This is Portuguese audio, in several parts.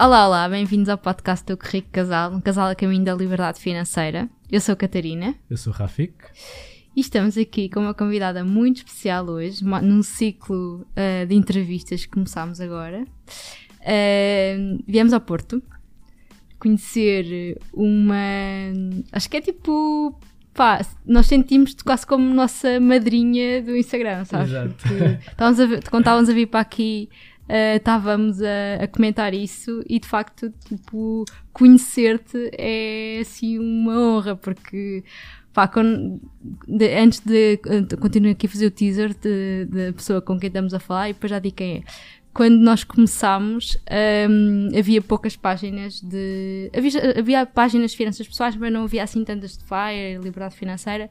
Olá, olá, bem-vindos ao podcast do Rico Casal, um casal a caminho da liberdade financeira. Eu sou a Catarina Eu sou o Rafik. e estamos aqui com uma convidada muito especial hoje, num ciclo ah, de entrevistas que começámos agora. Ah, viemos ao Porto conhecer uma. Acho que é tipo. Pá, nós sentimos-te quase como nossa madrinha do Instagram, sabes? Exato. Porque estávamos a quando estávamos a vir para aqui, ah, estávamos a, a comentar isso e de facto, tipo, conhecer-te é assim uma honra, porque pá, de- antes de. Continuo aqui a fazer o teaser de- da pessoa com quem estamos a falar e depois já digo quem é quando nós começámos, hum, havia poucas páginas de. Havia, havia páginas de finanças pessoais, mas não havia assim tantas de FIRE, liberdade financeira.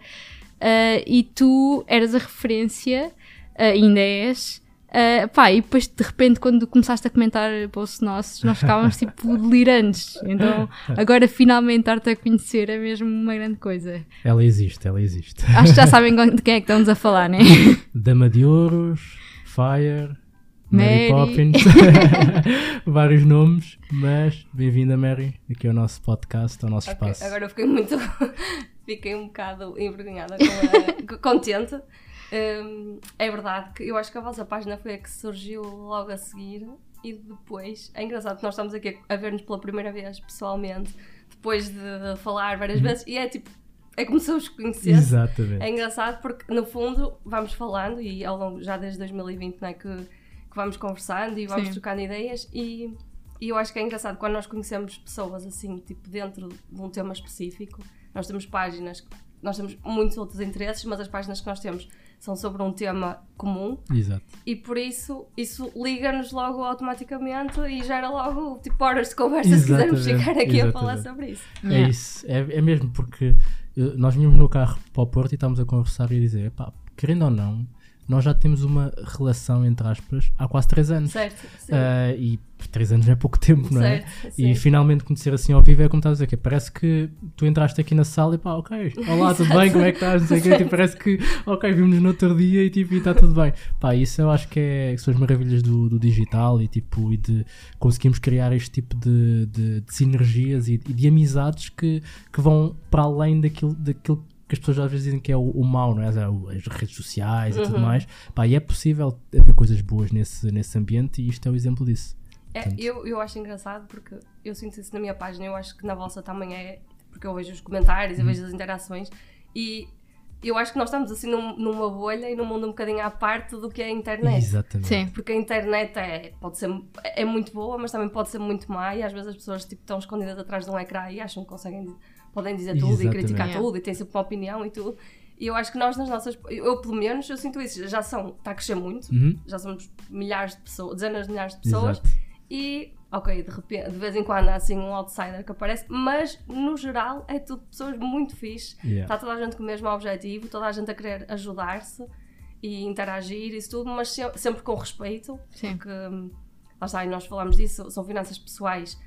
Ah, e tu eras a referência, ah, ainda és. Ah, pá, e depois de repente, quando começaste a comentar posts nossos, nós ficávamos tipo delirantes. Então, agora finalmente dar-te a conhecer é mesmo uma grande coisa. Ela existe, ela existe. Acho que já sabem de quem é que estamos a falar, né? Dama de Ouros, Fire, Mary. Mary, Poppins, vários nomes, mas bem-vinda Mary, aqui ao nosso podcast, ao nosso Ok, espaço. Agora eu fiquei muito. fiquei um bocado envergonhada, com a- contente. Hum, é verdade que eu acho que a vossa página foi a que surgiu logo a seguir e depois. É engraçado que nós estamos aqui a ver-nos pela primeira vez pessoalmente, depois de falar várias vezes, e é tipo. É como se eu os conhecesse. Exatamente. É engraçado porque, no fundo, vamos falando e ao longo, já desde 2020, né, que, que vamos conversando e vamos Sim. trocando ideias e, e eu acho que é engraçado quando nós conhecemos pessoas assim, tipo, dentro de um tema específico, nós temos páginas, nós temos muitos outros interesses, mas as páginas que nós temos são sobre um tema comum Exato. e por isso isso liga-nos logo automaticamente e gera logo tipo horas de conversa se quisermos Exatamente, ficar aqui a falar exatamente. sobre isso. É Yeah. isso, é, é mesmo porque eh, nós vínhamos no carro para o Porto e estávamos a conversar e a dizer, pá, querendo ou não, nós já temos uma relação, entre aspas, há quase 3 anos. Certo? Ah, e 3 anos é pouco tempo, não é? certo. E finalmente conhecer assim ao vivo é como estás a dizer, que parece que tu entraste aqui na sala e pá, ok, olá, tudo bem, como é que estás? Não sei o quê, tipo, parece que, ok, vimos no outro dia e tipo, está tudo bem. Pá, isso eu acho que, é, que são as maravilhas do, do digital e tipo, e de conseguimos criar este tipo de, de, de sinergias e, e de amizades que, que vão para além daquilo, daquilo que as pessoas às vezes dizem que é o, o mau, não é? As redes sociais e tudo Uhum. mais. Pá, e é possível haver coisas boas nesse, nesse ambiente e isto é o exemplo disso. É, Portanto- eu, eu acho engraçado porque eu sinto isso na minha página, eu acho que na vossa também é, porque eu vejo os comentários, eu Uhum. vejo as interações e eu acho que nós estamos assim num- numa bolha e num mundo um bocadinho à parte do que é a internet. Exatamente. Sim. Porque a internet é, pode ser, é muito boa, mas também pode ser muito má e às vezes as pessoas tipo, estão escondidas atrás de um ecrã e acham que conseguem, dizer- podem dizer tudo Exatamente. e criticar Yeah. tudo e têm sempre uma opinião e tudo. E eu acho que nós nas nossas, eu pelo menos, eu sinto isso, já são, está a crescer muito, Uhum. já somos milhares de pessoas, dezenas de milhares de pessoas Exato. e, ok, de repente, de vez em quando há assim um outsider que aparece, mas no geral é tudo pessoas muito fixe. Yeah. Está toda a gente com o mesmo objetivo, toda a gente a querer ajudar-se e interagir e isso tudo, mas se- sempre com respeito, Sim. porque hum, lá está, e nós falamos disso, são finanças pessoais.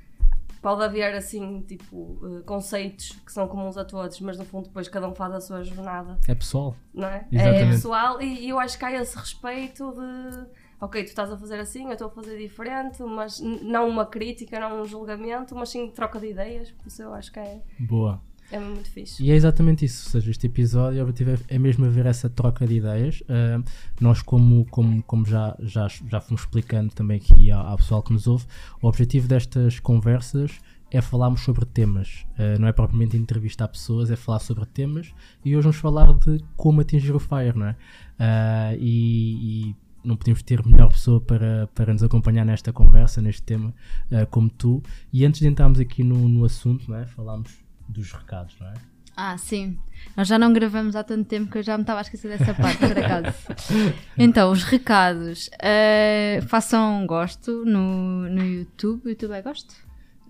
Pode haver assim, tipo, eh, conceitos que são comuns a todos, mas no fundo depois cada um faz a sua jornada É pessoal. não é? É Exatamente. pessoal e, e eu acho que há esse respeito de ok, tu estás a fazer assim, eu estou a fazer diferente, mas não uma crítica, não um julgamento, mas sim troca de ideias, por isso eu acho que é, Boa. É muito fixe. E é exatamente isso. Ou seja, este episódio o objetivo é é mesmo haver essa troca de ideias. Ah, nós, como, como, como já, já, já fomos explicando também aqui ao, ao pessoal que nos ouve, o objetivo destas conversas é falarmos sobre temas. Ah, não é propriamente entrevistar pessoas, é falar sobre temas. E hoje vamos falar de como atingir o FIRE, não é? Ah, e, e não podíamos ter melhor pessoa para, para nos acompanhar nesta conversa, neste tema, ah, como tu. E antes de entrarmos aqui no, no assunto, não é? Falámos dos recados, não é? Ah, sim. Nós já não gravamos há tanto tempo que eu já me estava a esquecer dessa parte, por acaso. Então, os recados. eh, façam gosto no, no YouTube. YouTube é gosto?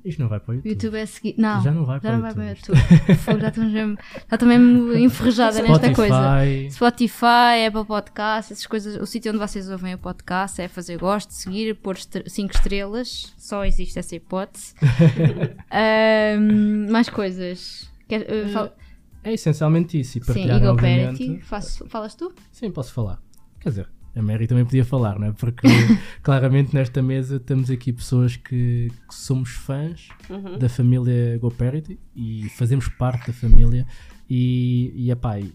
Isto não vai para o YouTube. YouTube é seguir. Não, Já não vai para o vai para o YouTube. Fogo, já estamos mesmo, já estou mesmo enferrujada nesta coisa. Spotify. Spotify, Apple Podcast, essas coisas. O sítio onde vocês ouvem o podcast é fazer gosto, seguir, pôr 5 estrelas. Só existe essa hipótese. Ahm, mais coisas. Quer, uh, fal- É essencialmente isso. E Sim, partilhar, Ego obviamente. Parity. Faço- falas tu? Sim, posso falar. Quer dizer, A Mary também podia falar, não é? Porque claramente nesta mesa temos aqui pessoas que, que somos fãs Uhum. da família GoParity e fazemos parte da família. E, e epá, e-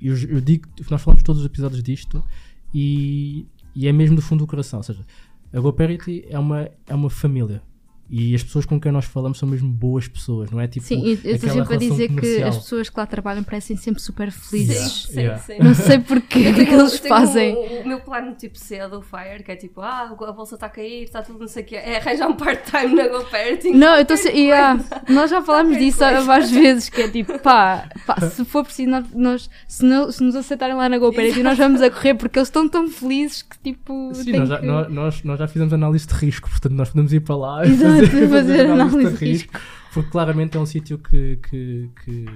eu, eu digo que nós falamos todos os episódios disto e, e é mesmo do fundo do coração. Ou seja, a GoParity é uma, é uma família. E as pessoas com quem nós falamos são mesmo boas pessoas, não é tipo. Sim, eu estou sempre a dizer que comercial. as pessoas que lá trabalham parecem sempre super felizes. sim, Yeah. sim. Não sei porquê, o que é que eles Eu fazem. O, o meu plano tipo C do Fire, que é tipo, ah, a bolsa está a cair, está tudo não sei o quê, é arranjar um part-time na GoParity. Não, eu estou se... yeah. Nós já falámos disso várias vezes, que é tipo, pá, pá, se for preciso, nós, nós- se, não- se nos aceitarem lá na GoParity, nós vamos a correr porque eles estão tão felizes que tipo. Sim, nós já, que- nós, nós, nós já fizemos análise de risco, portanto nós podemos ir para lá Exato, fazer análise de risco. porque claramente é um sítio que, que, que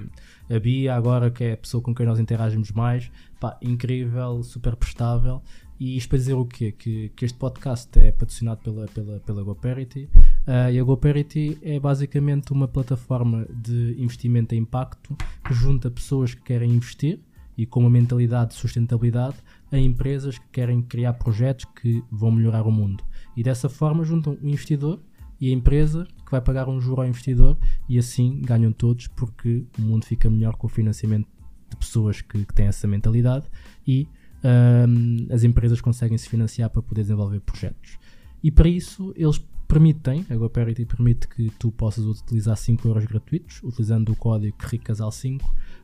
a Bia agora, que é a pessoa com quem nós interagimos mais, pá, incrível, super prestável. E isto para dizer o quê? Que, que este podcast é patrocinado pela, pela, pela GoParity ah, e a GoParity é basicamente uma plataforma de investimento em impacto que junta pessoas que querem investir e com uma mentalidade de sustentabilidade a empresas que querem criar projetos que vão melhorar o mundo. E dessa forma juntam o investidor e a empresa que vai pagar um juro ao investidor e assim ganham todos porque o mundo fica melhor com o financiamento de pessoas que, que têm essa mentalidade e ahm, as empresas conseguem se financiar para poder desenvolver projetos. E para isso eles permitem, a GoParity permite que tu possas utilizar 5 euros gratuitos utilizando o código RICASAL5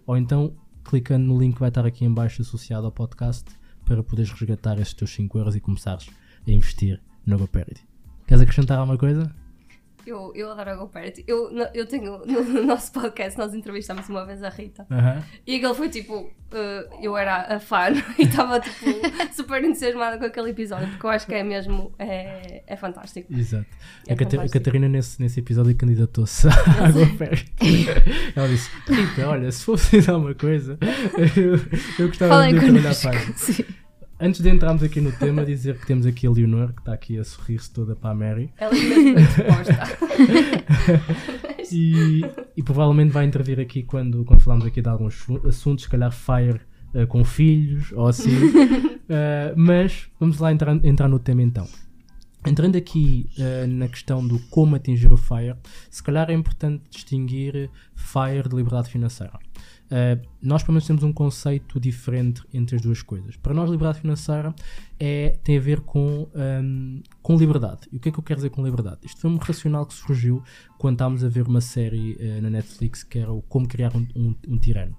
ou então clicando no link que vai estar aqui em baixo associado ao podcast para poderes resgatar esses teus 5 euros e começares a investir na GoParity. Queres acrescentar alguma coisa? Eu, eu adoro a GoParity. Eu, eu tenho, no, no nosso podcast, nós entrevistámos uma vez a Rita. Aham. E aquele foi tipo, eh, eu era a fã e estava tipo super entusiasmada com aquele episódio, porque eu acho que é mesmo, é, é fantástico. Exato. É a, a fantástico. Catarina nesse, nesse episódio candidatou-se à GoParity. Ela disse, Rita, olha, se for precisar uma coisa, eu, eu gostava Falem de trabalhar para Sim. Antes de entrarmos aqui no tema, dizer que temos aqui a Leonor, que está aqui a sorrir-se toda para a Mary. Ela é mesmo disposta. E, e provavelmente vai intervir aqui quando, quando falarmos aqui de alguns assu- assuntos, se calhar fire eh, com filhos ou assim. Eh, mas vamos lá entrar, entrar no tema então. Entrando aqui eh, na questão do como atingir o FIRE, se calhar é importante distinguir FIRE de liberdade financeira. Eh, nós, pelo menos, temos um conceito diferente entre as duas coisas. Para nós, liberdade financeira é, tem a ver com, ehm, com liberdade. E o que é que eu quero dizer com liberdade? Isto foi um racional que surgiu quando estávamos a ver uma série eh, na Netflix que era o Como Criar um, um- um Tirano.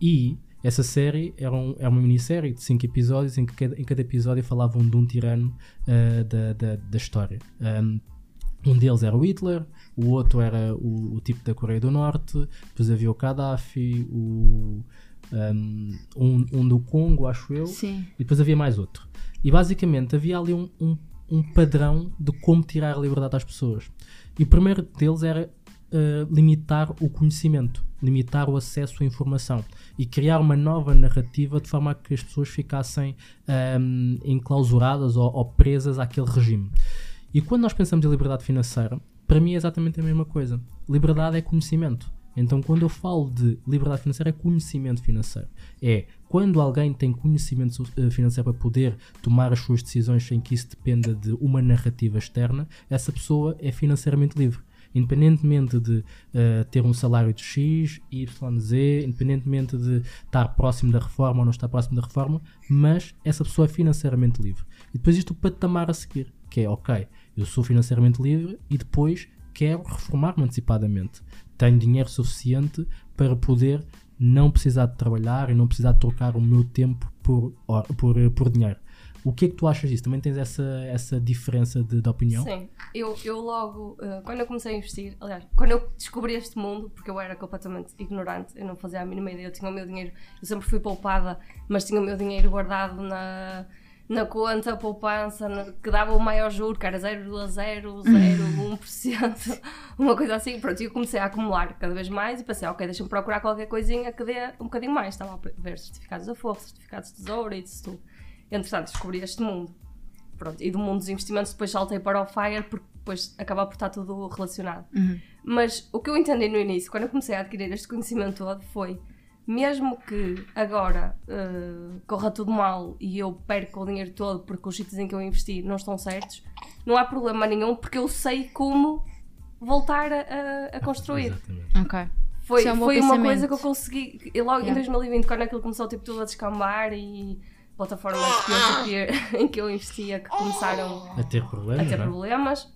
E essa série era, um- era uma minissérie de 5 episódios em que cada, em cada episódio falavam de um tirano eh, da, da, da história. Um, um deles era o Hitler, o outro era o, o tipo da Coreia do Norte, depois havia o Gaddafi, o, um, um, um do Congo, acho eu, Sim. e depois havia mais outro. E basicamente havia ali um, um, um padrão de como tirar a liberdade às pessoas. E o primeiro deles era eh, limitar o conhecimento, limitar o acesso à informação e criar uma nova narrativa de forma a que as pessoas ficassem ahm, enclausuradas ou, ou presas àquele regime. E quando nós pensamos em liberdade financeira, para mim é exatamente a mesma coisa. Liberdade é conhecimento. Então, quando eu falo de liberdade financeira, é conhecimento financeiro. É quando alguém tem conhecimento eh, financeiro para poder tomar as suas decisões sem que isso dependa de uma narrativa externa, essa pessoa é financeiramente livre. Independentemente de eh, ter um salário de X, Y, Z, independentemente de estar próximo da reforma ou não estar próximo da reforma, mas essa pessoa é financeiramente livre. E depois isto o patamar a seguir, que é, ok, eu sou financeiramente livre e depois quero reformar-me antecipadamente. Tenho dinheiro suficiente para poder não precisar de trabalhar e não precisar de trocar o meu tempo por, por, por dinheiro. O que é que tu achas disso? Também tens essa, essa diferença de, de opinião? Sim, eu, eu logo, eh, quando eu comecei a investir, aliás, quando eu descobri este mundo, porque eu era completamente ignorante, eu não fazia a mínima ideia, eu tinha o meu dinheiro, eu sempre fui poupada, mas tinha o meu dinheiro guardado na, na conta, poupança, que dava o maior juro, que era 0,001%, uma coisa assim. Pronto, e eu comecei a acumular cada vez mais e pensei, ok, deixa-me procurar qualquer coisinha que dê um bocadinho mais. Estava a ver certificados de aforro, certificados de tesouro e isso tudo. Entretanto, descobri este mundo. Pronto, e do mundo dos investimentos depois saltei para o FIRE porque depois acaba por estar tudo relacionado. Mas o que eu entendi no início, quando eu comecei a adquirir este conhecimento todo, foi mesmo que agora uh, corra tudo mal e eu perca o dinheiro todo porque os sítios em que eu investi não estão certos, não há problema nenhum porque eu sei como voltar a, a construir. Exatamente. Ok. Foi, é um foi uma coisa que eu consegui. e Logo em Yeah. 2020, quando aquilo começou tipo, tudo a descambar e plataformas peer-to-peer em que eu investia que começaram A ter problemas, a ter é? problemas.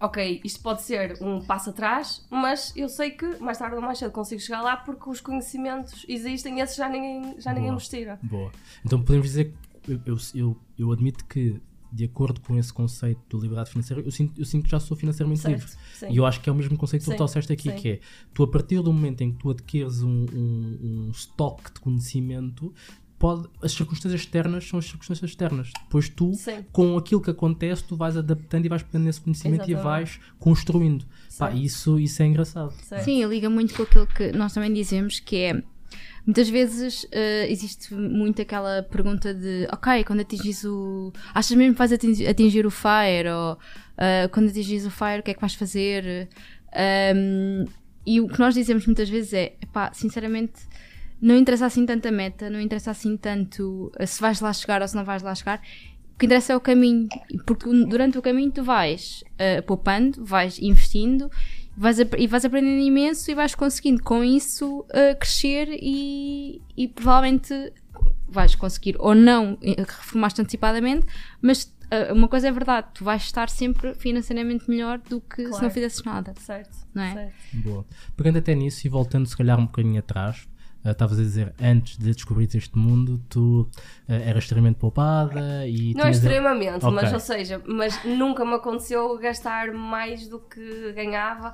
Ok, isto pode ser um passo atrás, mas eu sei que mais tarde ou mais cedo consigo chegar lá porque os conhecimentos existem e esses já ninguém, já ninguém Boa. nos tira. Boa. Então podemos dizer que eu, eu, eu, eu admito que, de acordo com esse conceito de liberdade financeira, eu sinto, eu sinto que já sou financeiramente Certo? livre. Sim. E eu acho que é o mesmo conceito que tu trouxeste aqui, sim. que é tu a partir do momento em que tu adquires um, um, um estoque de conhecimento, pode, as circunstâncias externas são as circunstâncias externas. Depois tu, Sim. com aquilo que acontece, tu vais adaptando e vais pegando nesse conhecimento e Exatamente. vais construindo. Pá, isso, isso é engraçado. Certo. Sim, liga muito com aquilo que nós também dizemos, que é muitas vezes eh, existe muito aquela pergunta de ok, quando atingis o. Achas mesmo que vais atingir, atingir o FIRE? Ou eh, quando atingis o FIRE, o que é que vais fazer? Ahm, e o que nós dizemos muitas vezes é epá, sinceramente. Não interessa assim tanto a meta, não interessa assim tanto eh, se vais lá chegar ou se não vais lá chegar. O que interessa é o caminho, porque durante o caminho tu vais eh, poupando, vais investindo vais e vais aprendendo imenso e vais conseguindo com isso eh, crescer e, e provavelmente vais conseguir ou não reformar-te antecipadamente, mas uma coisa é verdade, tu vais estar sempre financeiramente melhor do que se Claro. não fizesses nada. Certo. Não é? certo. Boa. Pegando até nisso e voltando se calhar um bocadinho atrás, ah, estavas a dizer, antes de descobrir este mundo, tu ah, eras extremamente poupada e Não extremamente, Ok. mas ou seja, mas nunca me aconteceu gastar mais do que ganhava.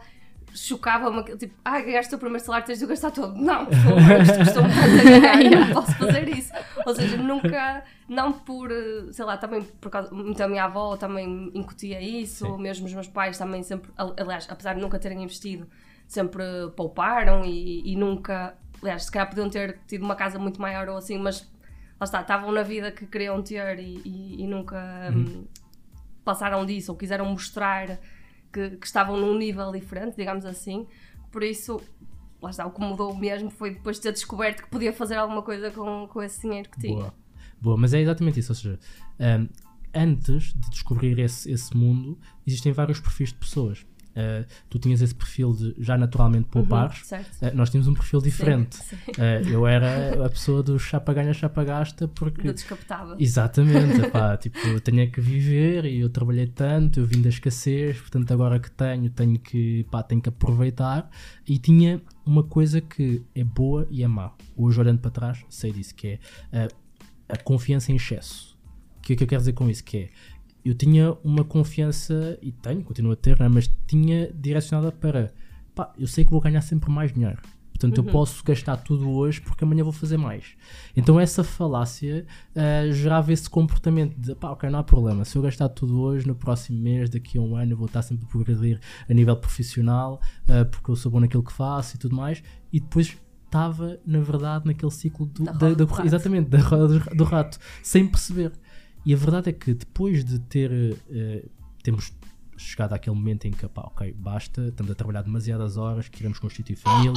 Chocava-me, tipo, ah, ganhaste o primeiro salário, tens de gastar todo. Não, isto custou-me tanto a ganhar, não posso fazer isso. Ou seja, nunca, não por, eh, sei lá, também por causa, muito a minha avó também incutia isso, Sim. mesmo os meus pais também sempre, al- aliás, apesar de nunca terem investido, sempre pouparam e, e nunca, aliás, se calhar podiam ter tido uma casa muito maior ou assim, mas lá está, estavam na vida que queriam ter e, e- e nunca hum, passaram disso ou quiseram mostrar que, que estavam num nível diferente, digamos assim. Por isso, lá está, o que mudou mesmo foi depois de ter descoberto que podia fazer alguma coisa com, com esse dinheiro que tinha. Boa. Boa, mas é exatamente isso. Ou seja, ahm, antes de descobrir esse, esse mundo, existem vários perfis de pessoas. Ah, tu tinhas esse perfil de já naturalmente poupares. Uhum. Ah, nós tínhamos um perfil diferente. Sim, Ah, eu era a pessoa do chapa ganha, chapa gasta, porque Do descapotável. Exatamente, epá, tipo, eu tenho é que viver e eu trabalhei tanto, eu vim da escassez, portanto agora que tenho, tenho que, pá, tenho que aproveitar e tinha uma coisa que é boa e é má. Hoje olhando para trás, sei disso, que é a, a confiança em excesso. O que é que eu quero dizer com isso? Que é, eu tinha uma confiança, e tenho, continuo a ter, né, mas tinha direcionada para, pá, eu sei que vou ganhar sempre mais dinheiro. Portanto, eu posso gastar tudo hoje porque amanhã vou fazer mais. Então, essa falácia ah, gerava esse comportamento de pá, ok, não há problema. Se eu gastar tudo hoje, no próximo mês, daqui a um ano, eu vou estar sempre a progredir a nível profissional ah, porque eu sou bom naquilo que faço e tudo mais. E depois estava, na verdade, naquele ciclo do, Da da, da exatamente, da roda do rato, sem perceber. E a verdade é que depois de ter eh, temos chegado àquele momento em que, pá, ok, basta, estamos a trabalhar demasiadas horas, queremos constituir família,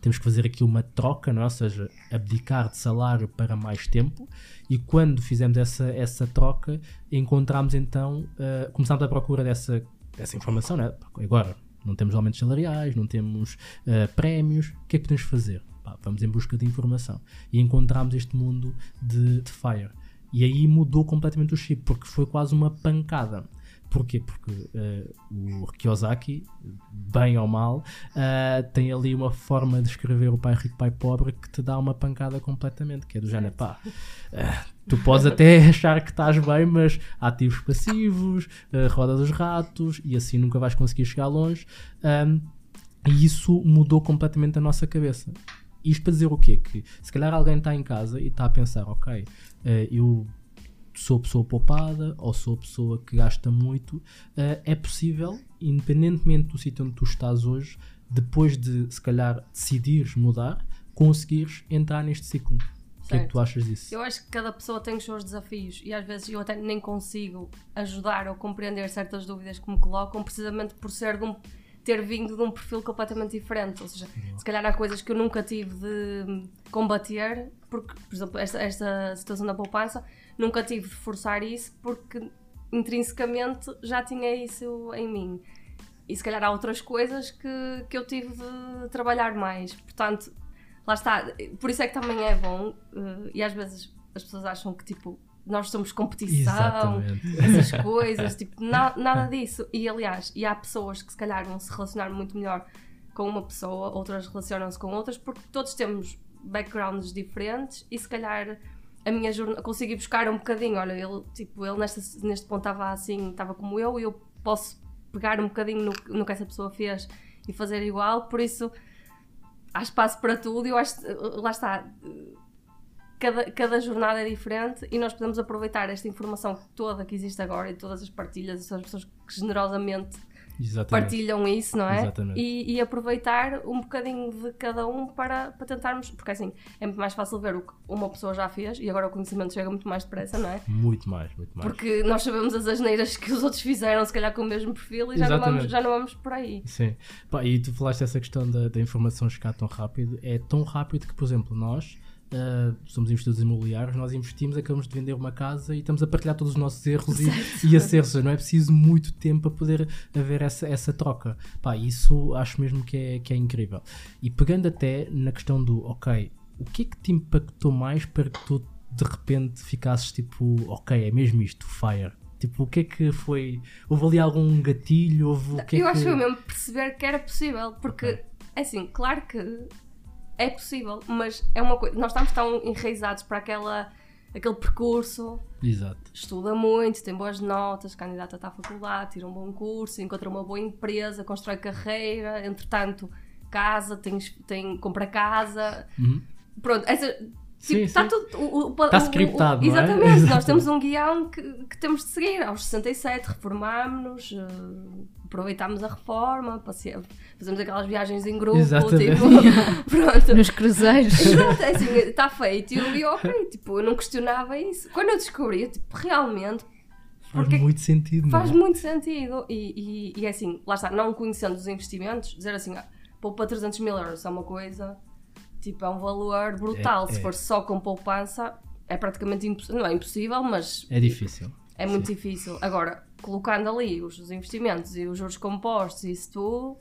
temos que fazer aqui uma troca, não é? ou seja, abdicar de salário para mais tempo. E quando fizemos essa, essa troca, encontramos então, eh, começámos à procura dessa, dessa informação, né? agora não temos aumentos salariais, não temos eh, prémios, o que é que podemos fazer? Pá, vamos em busca de informação. E encontramos este mundo de, de Fire. E aí mudou completamente o chip, porque foi quase uma pancada. Porquê? Porque eh, o Kiyosaki, bem ou mal, eh, tem ali uma forma de escrever o pai rico, pai pobre que te dá uma pancada completamente, que é do género, pá, eh, tu podes até achar que estás bem, mas ativos passivos, roda dos ratos, e assim nunca vais conseguir chegar longe. Ahm, e isso mudou completamente a nossa cabeça. Isto para dizer o quê? Que se calhar alguém está em casa e está a pensar, ok, eh, eu sou pessoa poupada ou sou pessoa que gasta muito, eh, é possível, independentemente do sítio onde tu estás hoje, depois de se calhar decidires mudar, conseguires entrar neste ciclo. O que é que tu achas disso? Eu acho que cada pessoa tem os seus desafios e às vezes eu até nem consigo ajudar ou compreender certas dúvidas que me colocam, precisamente por ser de um, ter vindo de um perfil completamente diferente. Ou seja, se calhar há coisas que eu nunca tive de combater, porque, por exemplo, esta, esta situação da poupança, nunca tive de forçar isso porque intrinsecamente já tinha isso em mim. E se calhar há outras coisas que, que eu tive de trabalhar mais. Portanto, lá está. Por isso é que também é bom, uh, e às vezes as pessoas acham que tipo nós somos competição, Exatamente. essas coisas, tipo, na, nada disso. E aliás, e há pessoas que se calhar vão se relacionar muito melhor com uma pessoa, outras relacionam-se com outras, porque todos temos backgrounds diferentes e se calhar a minha jornada consegui buscar um bocadinho, olha, ele, tipo, ele neste, neste ponto estava assim, estava como eu, e eu posso pegar um bocadinho no, no que essa pessoa fez e fazer igual, por isso há espaço para tudo e eu acho, lá está, cada, cada jornada é diferente e nós podemos aproveitar esta informação toda que existe agora e todas as partilhas, as pessoas que generosamente Exatamente. partilham isso, não é? Exatamente. E, e aproveitar um bocadinho de cada um para, para tentarmos, porque assim é muito mais fácil ver o que uma pessoa já fez e agora o conhecimento chega muito mais depressa, não é? Muito mais, muito mais. Porque nós sabemos as asneiras que os outros fizeram, se calhar com o mesmo perfil, e já, não vamos, já não vamos por aí. Sim. Pá, e tu falaste essa questão da, da informação chegar tão rápido. É tão rápido que, por exemplo, nós uh, somos investidores imobiliários, nós investimos, acabamos de vender uma casa e estamos a partilhar todos os nossos erros e, e acertos. Não é preciso muito tempo para poder haver essa, essa troca. Pá, isso acho mesmo que é, que é incrível. E pegando até na questão do, ok, o que é que te impactou mais para que tu de repente ficasses tipo, ok, é mesmo isto, fire? Tipo, o que é que foi? Houve ali algum gatilho? Houve o que é eu que... acho que foi mesmo perceber que era possível, porque, Ok. é assim, claro que é possível, mas é uma coisa. Nós estamos tão enraizados para aquela, aquele percurso, Exato. estuda muito, tem boas notas, candidata está à faculdade, tira um bom curso, encontra uma boa empresa, constrói carreira, entretanto, casa, tem, tem, compra casa. Uhum. Pronto, essa. Sim, Tipo, está sim. tudo. O, o, Está o- scriptado, não é? Exatamente, nós Exatamente. temos um guião que, que temos de seguir. Aos 67 reformámos-nos, eh, aproveitámos a reforma, fazemos aquelas viagens em grupo, Exatamente. tipo, pronto. Nos cruzeiros. Pronto, é assim, está feito. E eu, eu, ok, tipo, eu não questionava isso. Quando eu descobri, eu, tipo, realmente Faz Porque muito sentido, faz não é? muito sentido. E, e, e é assim, lá está, não conhecendo os investimentos, dizer assim, ah, poupa 300 mil euros é uma coisa, tipo, é um valor brutal. É, Se é. for só com poupança, é praticamente impossível. Não é impossível, mas É difícil. é muito difícil. Agora, colocando ali os, os investimentos e os juros compostos e isso tudo,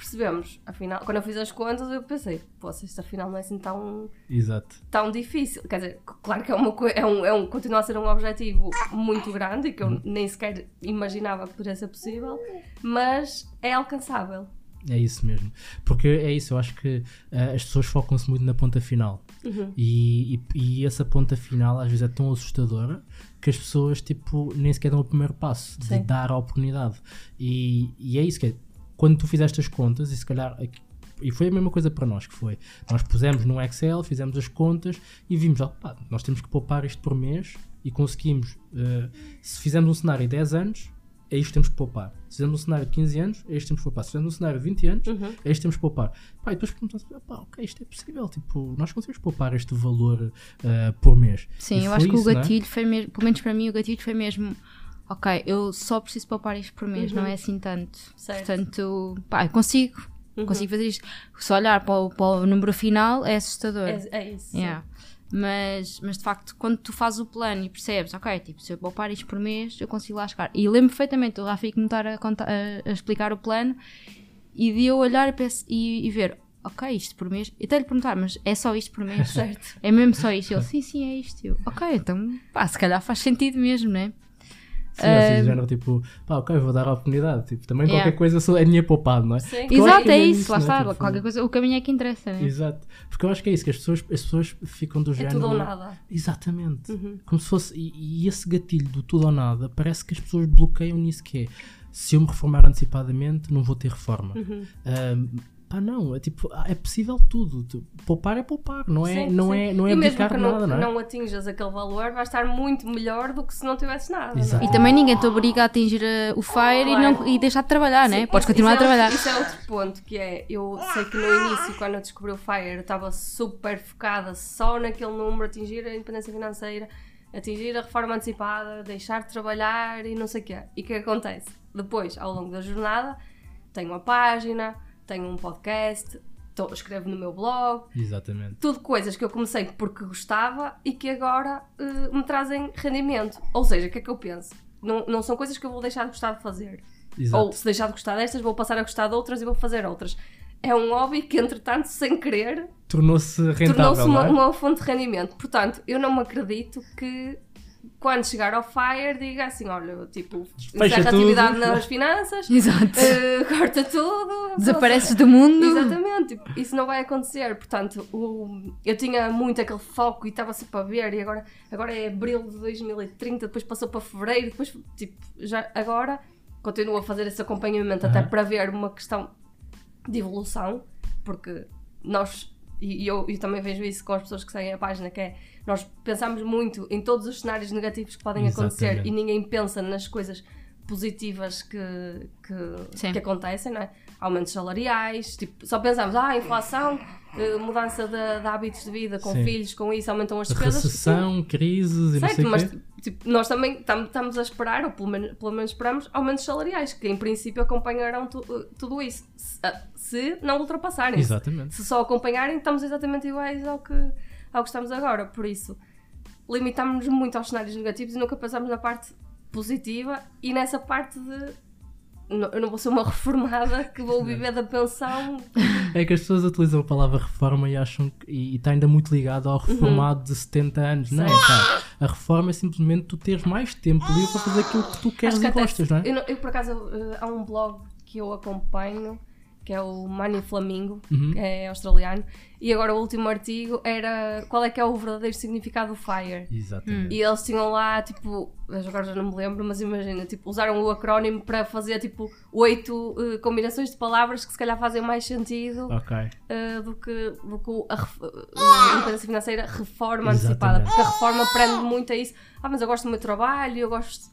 percebemos. Afinal, quando eu fiz as contas, eu pensei, poxa, isto afinal não é assim tão, Exato. tão difícil. Quer dizer, claro que é uma é um, é um, continua a ser um objetivo muito grande e que eu nem sequer imaginava que pudesse ser possível, mas é alcançável. É isso mesmo. Porque é isso, eu acho que eh, as pessoas focam-se muito na ponta final. Uhum. E, e, e essa ponta final às vezes é tão assustadora que as pessoas tipo, nem sequer dão o primeiro passo de Sim. dar a oportunidade. E, e é isso que é. Quando tu fizeste as contas, e se calhar. E foi a mesma coisa para nós que foi. Nós pusemos no Excel, fizemos as contas e vimos, pá, nós temos que poupar isto por mês e conseguimos. eh, se fizermos um cenário de 10 anos, é isto que temos que poupar. Se fizermos um cenário de 15 anos, é isto que temos que poupar. Se fizermos um cenário de 20 anos, Uhum. é isto que temos que poupar. Pá, e depois perguntamos, pá, ok, isto é possível. Tipo, nós conseguimos poupar este valor eh, por mês. Sim, E eu acho que isso, o é? gatilho foi mesmo, pelo menos para mim, o gatilho foi mesmo. Ok, eu só preciso poupar isto por mês, Uhum. não é assim tanto. Certo. Portanto, pá, eu consigo, Uhum. consigo fazer isto. Se olhar para o, para o número final é assustador. É, é isso. Yeah. Mas, mas de facto, quando tu fazes o plano e percebes, ok, tipo, se eu poupar isto por mês, eu consigo lá chegar. E lembro perfeitamente o Rafi que me estar a, contar- a- a explicar o plano e de eu olhar e, penso- e- e ver, ok, isto por mês. E até lhe perguntar, mas é só isto por mês? Certo. É mesmo só isto? Ele, sim, sim, é isto. Eu, ok, então, pá, se calhar faz sentido mesmo, né? Sim, assim, Ah, do género, tipo, pá, ok, vou dar a oportunidade. Tipo, também Yeah. qualquer coisa é dinheiro poupado, não é? Sim. Porque Exato, que é mesmo isso, lá não é? está. Tipo, Qualquer coisa, o caminho é que interessa, né? Exato. Porque eu acho que é isso, que as pessoas, as pessoas ficam do É género. tudo ou nada. Exatamente. Uhum. Como se fosse. E, e esse gatilho do tudo ou nada, parece que as pessoas bloqueiam nisso que é. Se eu me reformar antecipadamente, não vou ter reforma. Uhum. Pá, não, é tipo, ah, é possível tudo. Tu- Poupar é poupar, não é, Sim, não sim. é, não é e mesmo que não, nada, não é? não atinjas aquele valor, vai estar muito melhor do que se não tivesse nada. não é? E também ninguém te obriga a atingir eh, o FIRE e, não, e deixar de trabalhar, né? Sim, Podes isso- continuar a é trabalhar. Isso é outro ponto, que é, eu sei que no início, quando eu descobri o FIRE, eu estava super focada só naquele número, atingir a independência financeira, atingir a reforma antecipada, deixar de trabalhar e não sei o quê. E o que acontece? Depois, ao longo da jornada, tenho uma página, tenho um podcast, tô, escrevo no meu blog, Exatamente. tudo coisas que eu comecei porque gostava e que agora eh, me trazem rendimento. Ou seja, o que é que eu penso? Não, não são coisas que eu vou deixar de gostar de fazer. Exato. Ou se deixar de gostar destas, vou passar a gostar de outras e vou fazer outras. É um hobby que, entretanto, sem querer, Tornou-se rentável, tornou-se uma, é? uma fonte de rendimento. Portanto, eu não me acredito que quando chegar ao FIRE diga assim: olha, tipo, Fecha encerra tudo. atividade nas finanças, Exato. eh, corta tudo, Desapareces do mundo. Exatamente, tipo, isso não vai acontecer. Portanto, o- eu tinha muito aquele foco e estava sempre a ver, e agora, agora é abril de 2030, depois passou para fevereiro, depois, tipo, já agora continuo a fazer esse acompanhamento até Aham. para ver uma questão de evolução, porque nós, e e eu, eu também vejo isso com as pessoas que seguem a página, que é nós pensamos muito em todos os cenários negativos que podem acontecer Exatamente. e ninguém pensa nas coisas positivas que, que, que acontecem, não é? Aumentos salariais, tipo, só pensamos, ah, inflação, eh, mudança de, de hábitos de vida com Sim. filhos, com isso aumentam as despesas. Recessão, crises e não sei Certo, mas quê. tipo, nós também tam- estamos a esperar, ou pelo menos, pelo menos esperamos, aumentos salariais, que em princípio acompanharão tu- eh, tudo isso, se, se não ultrapassarem. Exatamente. Se só acompanharem, estamos exatamente iguais ao que, ao que estamos agora. Por isso, limitamos-nos muito aos cenários negativos e nunca pensamos na parte positiva e nessa parte de. Eu não vou ser uma reformada que vou viver da pensão. É que as pessoas utilizam a palavra reforma e acham que e está ainda muito ligado ao reformado de 70 anos. Não, Certo. pá, a reforma é simplesmente tu teres mais tempo livre para fazer aquilo que tu queres que e gostas, não é? Eu, eu, por acaso, eh, há um blog que eu acompanho, que é o Money Flamingo, Uhum. que é australiano, e agora o último artigo era qual é que é o verdadeiro significado do FIRE. Exatamente. E eles tinham lá, tipo, agora já não me lembro, mas imagina, tipo, usaram o acrónimo para fazer, tipo, oito eh, combinações de palavras que se calhar fazem mais sentido Ok. eh, do que, do que a, ref- a independência financeira reforma antecipada. Exatamente. Porque a reforma prende muito a isso. Ah, mas eu gosto do meu trabalho, eu gosto...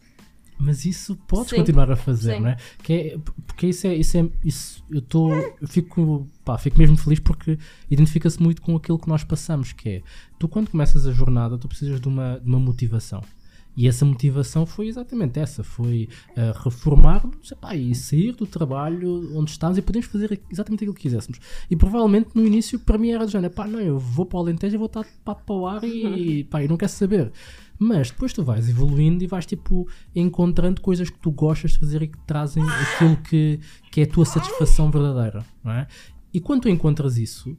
Mas isso podes Sim. continuar a fazer, Sim. não é? Que é- Porque isso é. Isso é isso, eu estou. Eu fico, pá, fico mesmo feliz porque identifica-se muito com aquilo que nós passamos, que é tu quando começas a jornada, tu precisas de uma, de uma motivação. E essa motivação foi exatamente essa, foi uh, reformar-nos epá, e sair do trabalho onde estamos e podemos fazer exatamente aquilo que quiséssemos. E provavelmente no início para mim era de género, pá, não, eu vou para o Alentejo e vou estar para o ar e pá, eu não quero saber. Mas depois tu vais evoluindo e vais tipo encontrando coisas que tu gostas de fazer e que te trazem aquilo que, que é a tua satisfação verdadeira, não é? E quando tu encontras isso,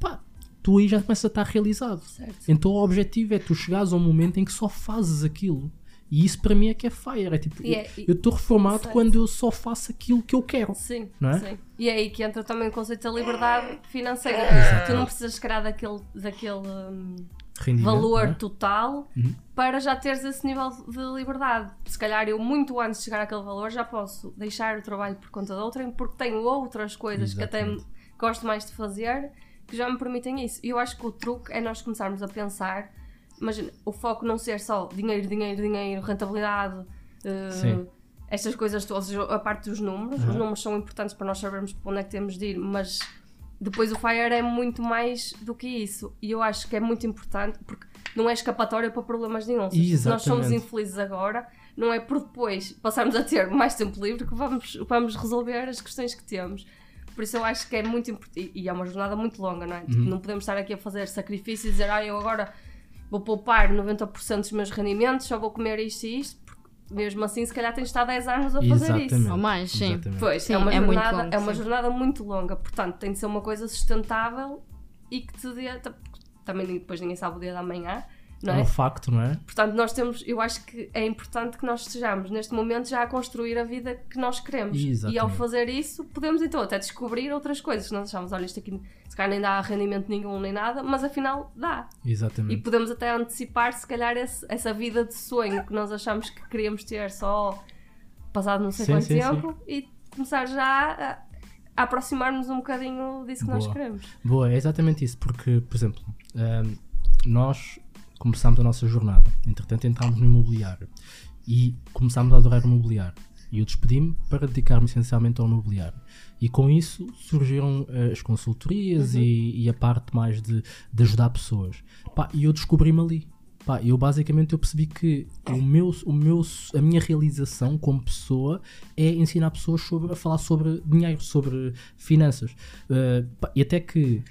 pá, tu aí já começas a estar realizado. Certo. Então o objetivo é tu chegares a um momento em que só fazes aquilo. E isso para mim é que é fire. É tipo, é- eu estou reformado Certo. quando eu só faço aquilo que eu quero. Sim, Não é? sim. E é aí que entra também o conceito da liberdade financeira. Tu não precisas, calhar, daquele, daquele hum, Rendimento, valor é? total Uhum. para já teres esse nível de liberdade. Se calhar eu, muito antes de chegar àquele valor, já posso deixar o trabalho por conta de outrem, porque tenho outras coisas que até Exatamente. gosto mais de fazer que já me permitem isso. E eu acho que o truque é nós começarmos a pensar, imagina, o foco não ser só dinheiro, dinheiro, dinheiro, rentabilidade. eh, Sim. estas coisas todas, a parte dos números, os Uhum. números são importantes para nós sabermos para onde é que temos de ir, mas depois o FIRE é muito mais do que isso. E eu acho que é muito importante porque não é escapatória para problemas nenhum. Se nós somos infelizes agora, não é por depois passarmos a ter mais tempo livre que vamos, vamos resolver as questões que temos. Por isso eu acho que é muito importante. E, é uma jornada muito longa, não é? Tipo, Uhum. não podemos estar aqui a fazer sacrifícios e dizer, ah, eu agora vou poupar 90% dos meus rendimentos, só vou comer isto e isto, mesmo assim, se calhar tens de estar 10 anos a fazer Exatamente. isso. Ou mais, sim. Exatamente. Pois, Sim, é uma, é muito jornada, longo, é uma jornada muito longa, portanto tem de ser uma coisa sustentável e que te dê. ta- Também depois ninguém sabe o dia da manhã, não É é? um facto, não é? Portanto, nós temos, eu acho que é importante que nós estejamos neste momento já a construir a vida que nós queremos. E ao Exatamente. fazer isso, podemos então até descobrir outras coisas. Nós achamos, olha, isto aqui se calhar nem dá rendimento nenhum nem nada, mas afinal dá. E Exatamente. podemos até antecipar, se calhar, esse- essa vida de sonho que nós achamos que queríamos ter só passado não sei Sim, quanto sim, tempo e começar já a, aproximar-nos um bocadinho disso que nós Boa. queremos. Boa, é exatamente isso, porque, por exemplo, ahm, nós começámos a nossa jornada, entretanto entramos no imobiliário e começámos a adorar o imobiliário. E eu despedi-me para dedicar-me essencialmente ao imobiliário. E com isso surgiram eh, as consultorias e, e a parte mais de, de ajudar pessoas. Pá, e eu descobri-me ali. Pá, eu basicamente eu percebi que o meu, o meu, a minha realização como pessoa é ensinar pessoas sobre, a falar sobre dinheiro, sobre finanças. Uh, pá, e até que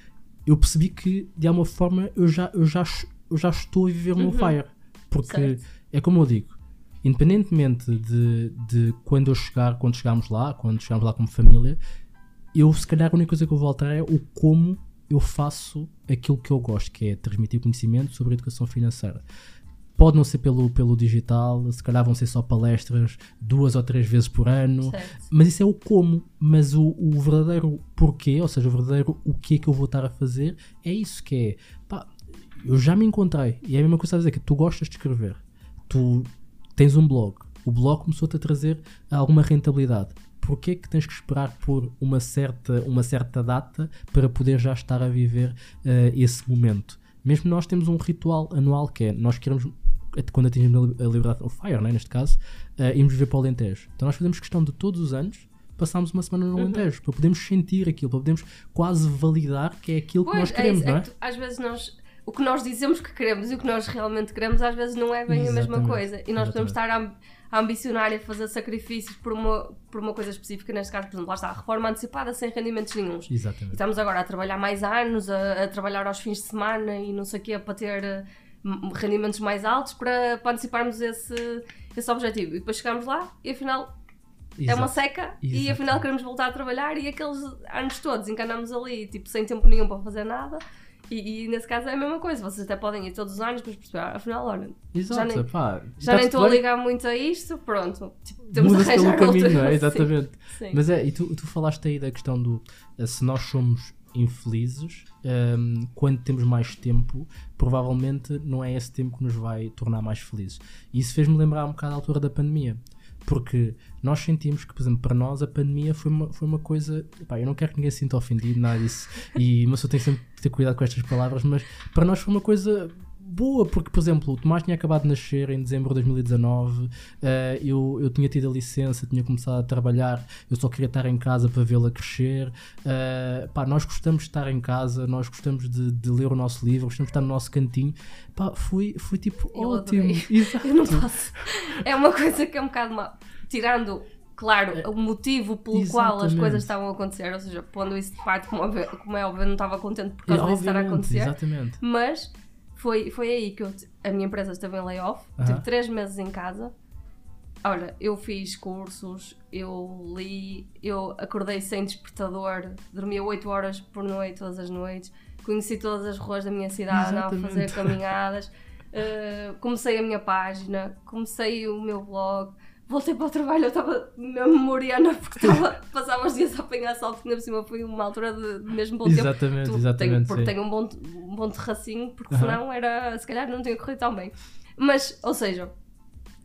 eu percebi que de alguma forma eu já, eu já, eu já estou a viver no uhum. fire. Porque certo. é como eu digo, independentemente de, de quando eu chegar, quando chegarmos lá, quando chegarmos lá como família, eu se calhar a única coisa que eu vou alterar é o como eu faço aquilo que eu gosto, que é transmitir conhecimento sobre educação financeira. Pode não ser pelo, pelo digital, se calhar vão ser só palestras duas ou três vezes por ano, certo. mas isso é o como. Mas o, o, verdadeiro porquê, ou seja, o verdadeiro o que é que eu vou estar a fazer, é isso que é. Eu já me encontrei, e é a mesma coisa a dizer que tu gostas de escrever, tu tens um blog, o blog começou-te a trazer alguma rentabilidade porquê que tens que esperar por uma certa, uma certa data para poder já estar a viver uh, esse momento? Mesmo nós temos um ritual anual que é, nós queremos, quando atingimos a liberdade, o FIRE, né, neste caso, uh, irmos viver para o Alentejo. Então nós fazemos questão de todos os anos passarmos uma semana no uhum. Alentejo, uhum. para podermos sentir aquilo, para podermos quase validar que é aquilo pois, que nós é queremos, é, não é? é que, às vezes nós o que nós dizemos que queremos e o que nós realmente queremos às vezes não é bem Exatamente. a mesma coisa. E nós Exatamente. podemos estar a a ambicionar e a fazer sacrifícios por uma, por uma coisa específica, neste caso, por exemplo, lá está, a reforma antecipada sem rendimentos nenhums. Exatamente. E estamos agora a trabalhar mais anos, a, a, trabalhar aos fins de semana e não sei o quê, para ter uh, rendimentos mais altos para, para anteciparmos esse, esse objetivo. E depois chegamos lá e afinal Exato. é uma seca Exato. e afinal queremos voltar a trabalhar e aqueles anos todos encanamos ali, tipo, sem tempo nenhum para fazer nada. E, e, nesse caso é a mesma coisa, vocês até podem ir todos os anos, depois perceber, afinal, olha, Exato, já nem, pá, já nem estou a ligar muito a isto, pronto, tipo, temos Muda-se pelo caminho, não é? Exatamente. Sim, sim. Mas é, e tu, tu falaste aí da questão do eh, se nós somos infelizes, um, ehm, quando temos mais tempo, provavelmente não é esse tempo que nos vai tornar mais felizes. E isso fez-me lembrar um bocado a altura da pandemia. Porque nós sentimos que, por exemplo, para nós a pandemia foi uma, foi uma coisa. Pá, eu não quero que ninguém se sinta ofendido, nada disso. E, mas eu tenho sempre que ter cuidado com estas palavras. Mas para nós foi uma coisa boa, porque, por exemplo, o Tomás tinha acabado de nascer em dezembro de 2019, uh, eh, eu, eu tinha tido a licença, tinha começado a trabalhar, eu só queria estar em casa para vê-la crescer. Uh, pá, nós gostamos de estar em casa, nós gostamos de, de, ler o nosso livro, gostamos de estar no nosso cantinho. Pá, foi, foi tipo eu ótimo. Eu não posso. É uma coisa que é um bocado mal. Tirando claro, é, o motivo pelo Exatamente. qual as coisas estavam a acontecer, ou seja, pondo isso de parte, como, como é óbvio, eu não estava contente por causa é, disso estar a acontecer. Exatamente. Mas foi, foi aí que eu, a minha empresa esteve em layoff, uhum. tive três meses em casa. Olha, eu fiz cursos, eu li, eu acordei sem despertador, dormia 8 horas por noite, todas as noites, conheci todas as ruas da minha cidade, andava a fazer caminhadas, uh, comecei a minha página, comecei o meu blog, voltei para o trabalho, eu estava mesmo moriana porque estava, passava os dias a apanhar sol, porque ainda por cima foi uma altura de, mesmo bom exatamente, tempo. Exatamente, tenho, porque tenho um bom, um bom terracinho, porque senão era, se calhar não tinha corrido tão bem. Mas, ou seja,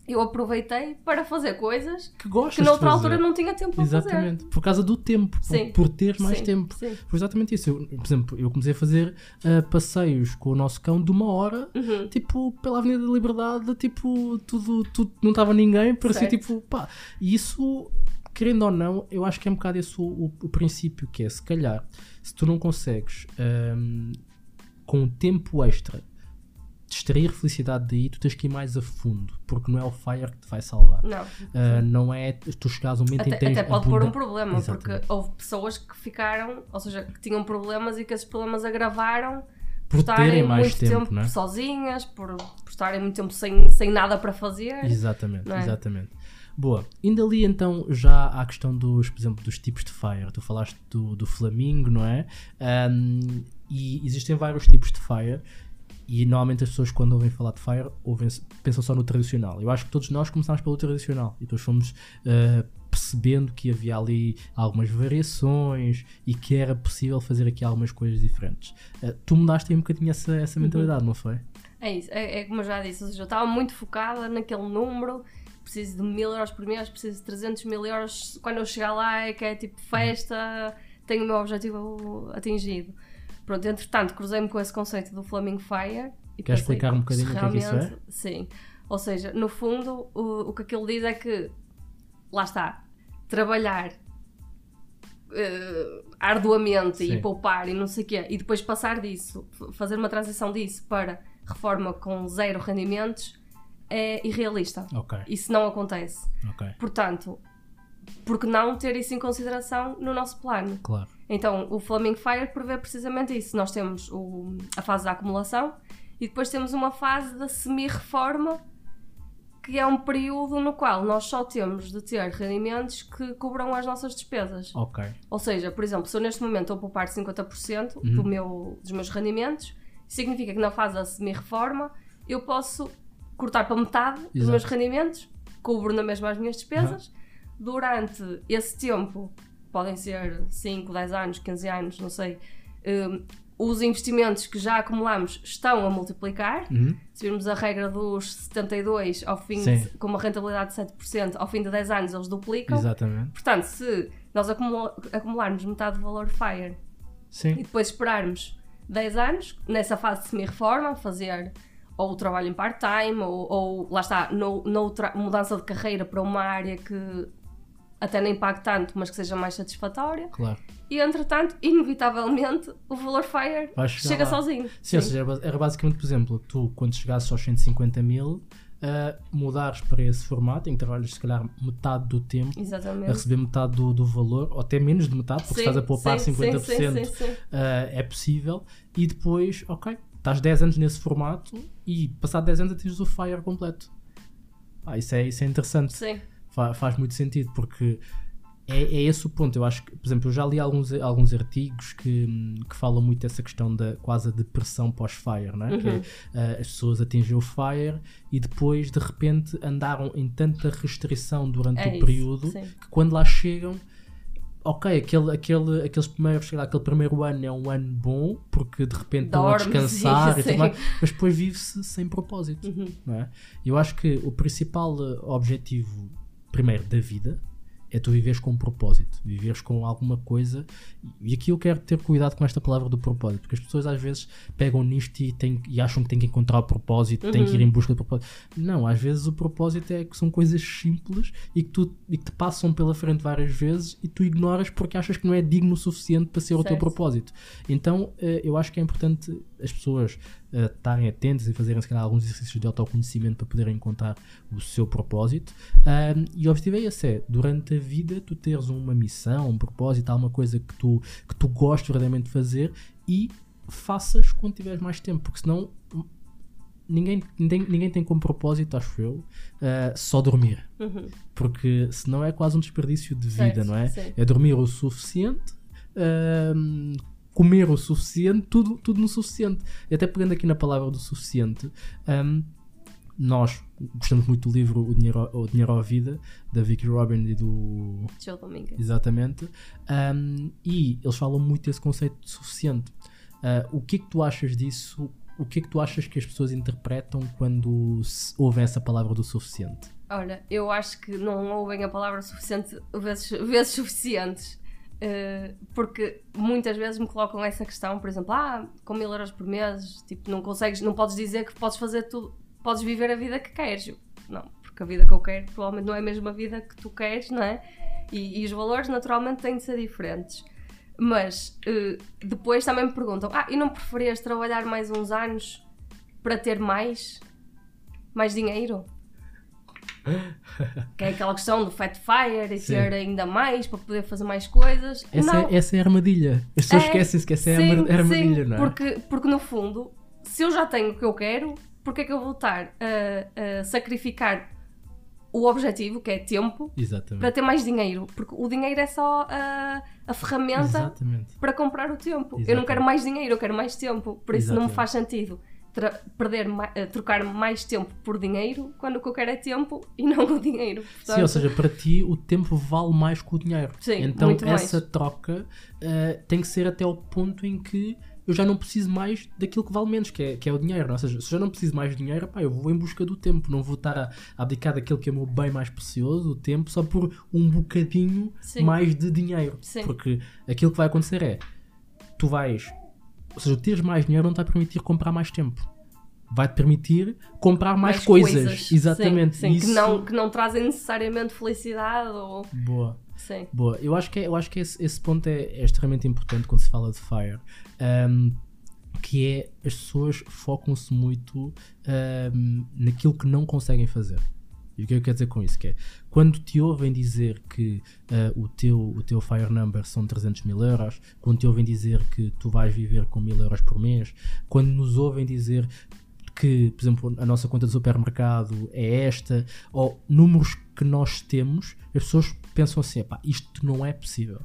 eu aproveitei para fazer coisas que, gostas que noutra altura não tinha tempo para fazer. Exatamente, por causa do tempo, sim. por, por ter mais sim, tempo. Sim. Foi exatamente isso. Eu, por exemplo, eu comecei a fazer uh, passeios com o nosso cão de uma hora, uhum. tipo, pela Avenida da Liberdade, tipo, tudo, tudo não estava ninguém, parecia certo. tipo, pá. E isso, querendo ou não, eu acho que é um bocado esse o, o, o princípio, que é, se calhar, se tu não consegues, um, com tempo extra, extrair felicidade daí, tu tens que ir mais a fundo, porque não é o fire que te vai salvar. Não. Uh, não é tu chegares um momento até, em que tens Até pode pôr um problema, Exatamente. porque houve pessoas que ficaram, ou seja, que tinham problemas e que esses problemas agravaram por, por estarem muito tempo, tempo é? sozinhas, por, por, estarem muito tempo sem, sem nada para fazer. Exatamente, é? exatamente. Boa, indo ali então já à questão dos, por exemplo, dos tipos de fire. Tu falaste do, do flamingo, não é? Um, e existem vários tipos de fire e normalmente as pessoas, quando ouvem falar de Fire, ouvem, pensam só no tradicional. Eu acho que todos nós começámos pelo tradicional e depois fomos uh, percebendo que havia ali algumas variações e que era possível fazer aqui algumas coisas diferentes. Uh, tu mudaste aí um bocadinho essa, essa uhum. mentalidade, uhum. não foi? É isso, é, é, como eu já disse, ou seja, eu estava muito focada naquele número. Preciso de mil euros por mês, preciso de 300 mil euros. Quando eu chegar lá é que é tipo festa, tenho o meu objetivo atingido. Pronto, entretanto, cruzei-me com esse conceito do Flaming Fire. E Queres explicar um bocadinho o que é que isso é? Sim. Ou seja, no fundo, o, o que aquilo diz é que, lá está, trabalhar uh, arduamente sim. e poupar e não sei o quê, e depois passar disso, fazer uma transição disso para reforma com zero rendimentos é irrealista. Ok, Isso não acontece. ok, Portanto, por que não ter isso em consideração no nosso plano? claro. Então, o Flaming Fire prevê precisamente isso. Nós temos o- a fase da acumulação e depois temos uma fase da semi-reforma, que é um período no qual nós só temos de ter rendimentos que cobram as nossas despesas. Ok, Ou seja, por exemplo, se eu neste momento estou a poupar 50% Uhum. do meu, dos meus rendimentos, significa que na fase da semi-reforma eu posso cortar para metade dos Exato. meus rendimentos, cubro na mesma as minhas despesas. Durante esse tempo, podem ser 5, 10 anos, 15 anos, não sei, hum, os investimentos que já acumulamos estão a multiplicar. Uhum. Se virmos a regra dos 72 ao fim de, com uma rentabilidade de 7%, ao fim de 10 anos eles duplicam. exatamente. Portanto, se nós acumula- acumularmos metade do valor FIRE e Sim, depois esperarmos 10 anos, nessa fase de semi-reforma, fazer ou o trabalho em part-time, ou, ou, lá está, no, noutra mudança de carreira para uma área que até nem pague tanto, mas que seja mais satisfatória, claro. e entretanto, inevitavelmente, o valor FIRE chega lá. sozinho. Sim, ou seja, era- era basicamente, por exemplo, tu quando chegasses aos 150 mil, uh, mudares para esse formato em que trabalhas se calhar metade do tempo a Exatamente. receber metade do, do valor, ou até menos de metade, porque Sim, estás a poupar sim, 50%, sim, sim, sim, sim. uh, é possível, e depois, ok, estás 10 anos nesse formato e passado 10 anos atinges o FIRE completo. Ah, isso, é, isso é interessante. Sim. Fa- faz muito sentido porque é, é esse o ponto. Eu acho que, por exemplo, eu já li alguns, alguns artigos que, que falam muito dessa questão da quase a depressão pós-fire, não é? Que é, ah, as pessoas atingem o fire e depois de repente andaram em tanta restrição durante É o isso, período sim. que quando lá chegam. Ok, aquele, aquele, aqueles primeiros, lá, aquele primeiro ano é um ano bom porque de repente estão a descansar sim, e tudo mais, mas depois vive-se sem propósito Uhum. não é? Eu acho que o principal eh, objetivo, primeiro, da vida é tu viveres com um propósito, viveres com alguma coisa. E aqui eu quero ter cuidado com esta palavra do propósito, porque as pessoas às vezes pegam nisto e, têm, e acham que têm que encontrar o propósito, têm que ir em busca do propósito. Não, às vezes o propósito é que são coisas simples e que, tu, e que te passam pela frente várias vezes e tu ignoras porque achas que não é digno o suficiente para ser o teu Certo. propósito. Então eh, eu acho que é importante as pessoas eh, estarem atentas e fazerem se calhar alguns exercícios de autoconhecimento para poderem encontrar o seu propósito. Ahm, e o objetivo é esse: é durante a vida tu teres uma missão, um propósito, alguma coisa que tu, que tu gostes verdadeiramente de fazer e faças quando tiveres mais tempo, porque senão hum, ninguém, ninguém, ninguém tem como propósito, acho eu, ah, só dormir. Uhum. Porque senão é quase um desperdício de vida, Certo, não é? É dormir o suficiente, ahm, comer o suficiente, tudo, tudo no suficiente. E até pegando aqui na palavra do suficiente, ahm, nós gostamos muito do livro O Dinheiro, o Dinheiro à Vida, da Vicky Robin e do. Joe Dominguez. Exatamente. Ahm, e eles falam muito desse conceito de suficiente. Ah, o que é que tu achas disso? O que é que tu achas que as pessoas interpretam quando ouvem essa palavra do suficiente? Olha, eu acho que não ouvem a palavra suficiente vezes, vezes suficientes. Eh, porque muitas vezes me colocam essa questão, por exemplo, ah, com mil euros por mês, tipo, não consegues, não podes dizer que podes fazer tudo, podes viver a vida que queres. Não, porque a vida que eu quero provavelmente não é a mesma vida que tu queres, não é? E, e os valores naturalmente têm de ser diferentes. Mas eh, depois também me perguntam, ah, e não preferias trabalhar mais uns anos para ter mais? Mais dinheiro? Que é aquela questão do fat fire e Sim. ter ainda mais para poder fazer mais coisas. Essa, não. é, essa é a armadilha. As pessoas É, esquecem-se que essa é a sim, arma- armadilha, sim, não é? Porque, porque no fundo, se eu já tenho o que eu quero, porque é que eu vou estar a, a sacrificar o objetivo, que é tempo, Exatamente. para ter mais dinheiro? Porque o dinheiro é só a, a ferramenta Exatamente. para comprar o tempo. Eu não Exatamente. quero mais dinheiro, eu quero mais tempo. Por isso não me Exatamente. faz sentido perder, eh, trocar mais tempo por dinheiro quando o que eu quero é tempo e não o dinheiro. Sim, Portanto, ou seja, para ti o tempo vale mais que o dinheiro. Sim, então muito mais. essa troca eh, tem que ser até ao ponto em que eu já não preciso mais daquilo que vale menos, que é, que é o dinheiro. é? Ou seja, se eu já não preciso mais de dinheiro, pá, eu vou em busca do tempo. Não vou estar a, a abdicar daquilo que é o meu bem mais precioso, o tempo, só por um bocadinho Sim. mais de dinheiro. Sim. Porque aquilo que vai acontecer é, tu vais, ou seja, teres mais dinheiro não te vai permitir comprar mais tempo. Vai-te permitir comprar mais, coisas. Exatamente. Sim, sim, Isso- que, não, que não trazem necessariamente felicidade ou. Boa. Sim. Boa, eu acho que, é- eu acho que esse, esse ponto é, é extremamente importante quando se fala de Fire. Um, que é as pessoas focam-se muito ahm, naquilo que não conseguem fazer. E o que eu quero dizer com isso? Que é, quando te ouvem dizer que ah, o, teu, o teu Fire Number são 300 mil euros, quando te ouvem dizer que tu vais viver com mil euros por mês, quando nos ouvem dizer que, por exemplo, a nossa conta de supermercado é esta, ou números que nós temos, as pessoas pensam assim, "Epá, isto não é possível.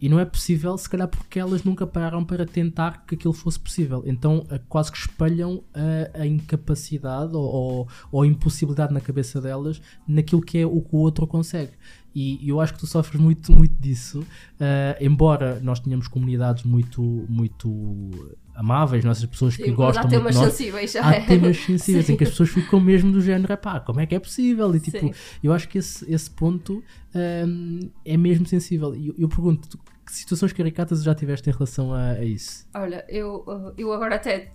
E não é possível, se calhar, porque elas nunca pararam para tentar que aquilo fosse possível. Então, eh, quase que espelham a, a incapacidade ou, ou, ou a impossibilidade na cabeça delas naquilo que é o que o outro consegue. E eu acho que tu sofres muito, muito disso, eh, embora nós tenhamos comunidades muito, muito amáveis, nossas pessoas que Sim, gostam há muito de temas nós, sensíveis já. há temas sensíveis Sim. em que as pessoas ficam mesmo do género, pá, como é que é possível? E tipo, Sim. eu acho que esse, esse ponto hum, é mesmo sensível. E eu, eu pergunto, que situações caricatas já tiveste em relação a, a isso? Olha, eu, uh, eu agora até.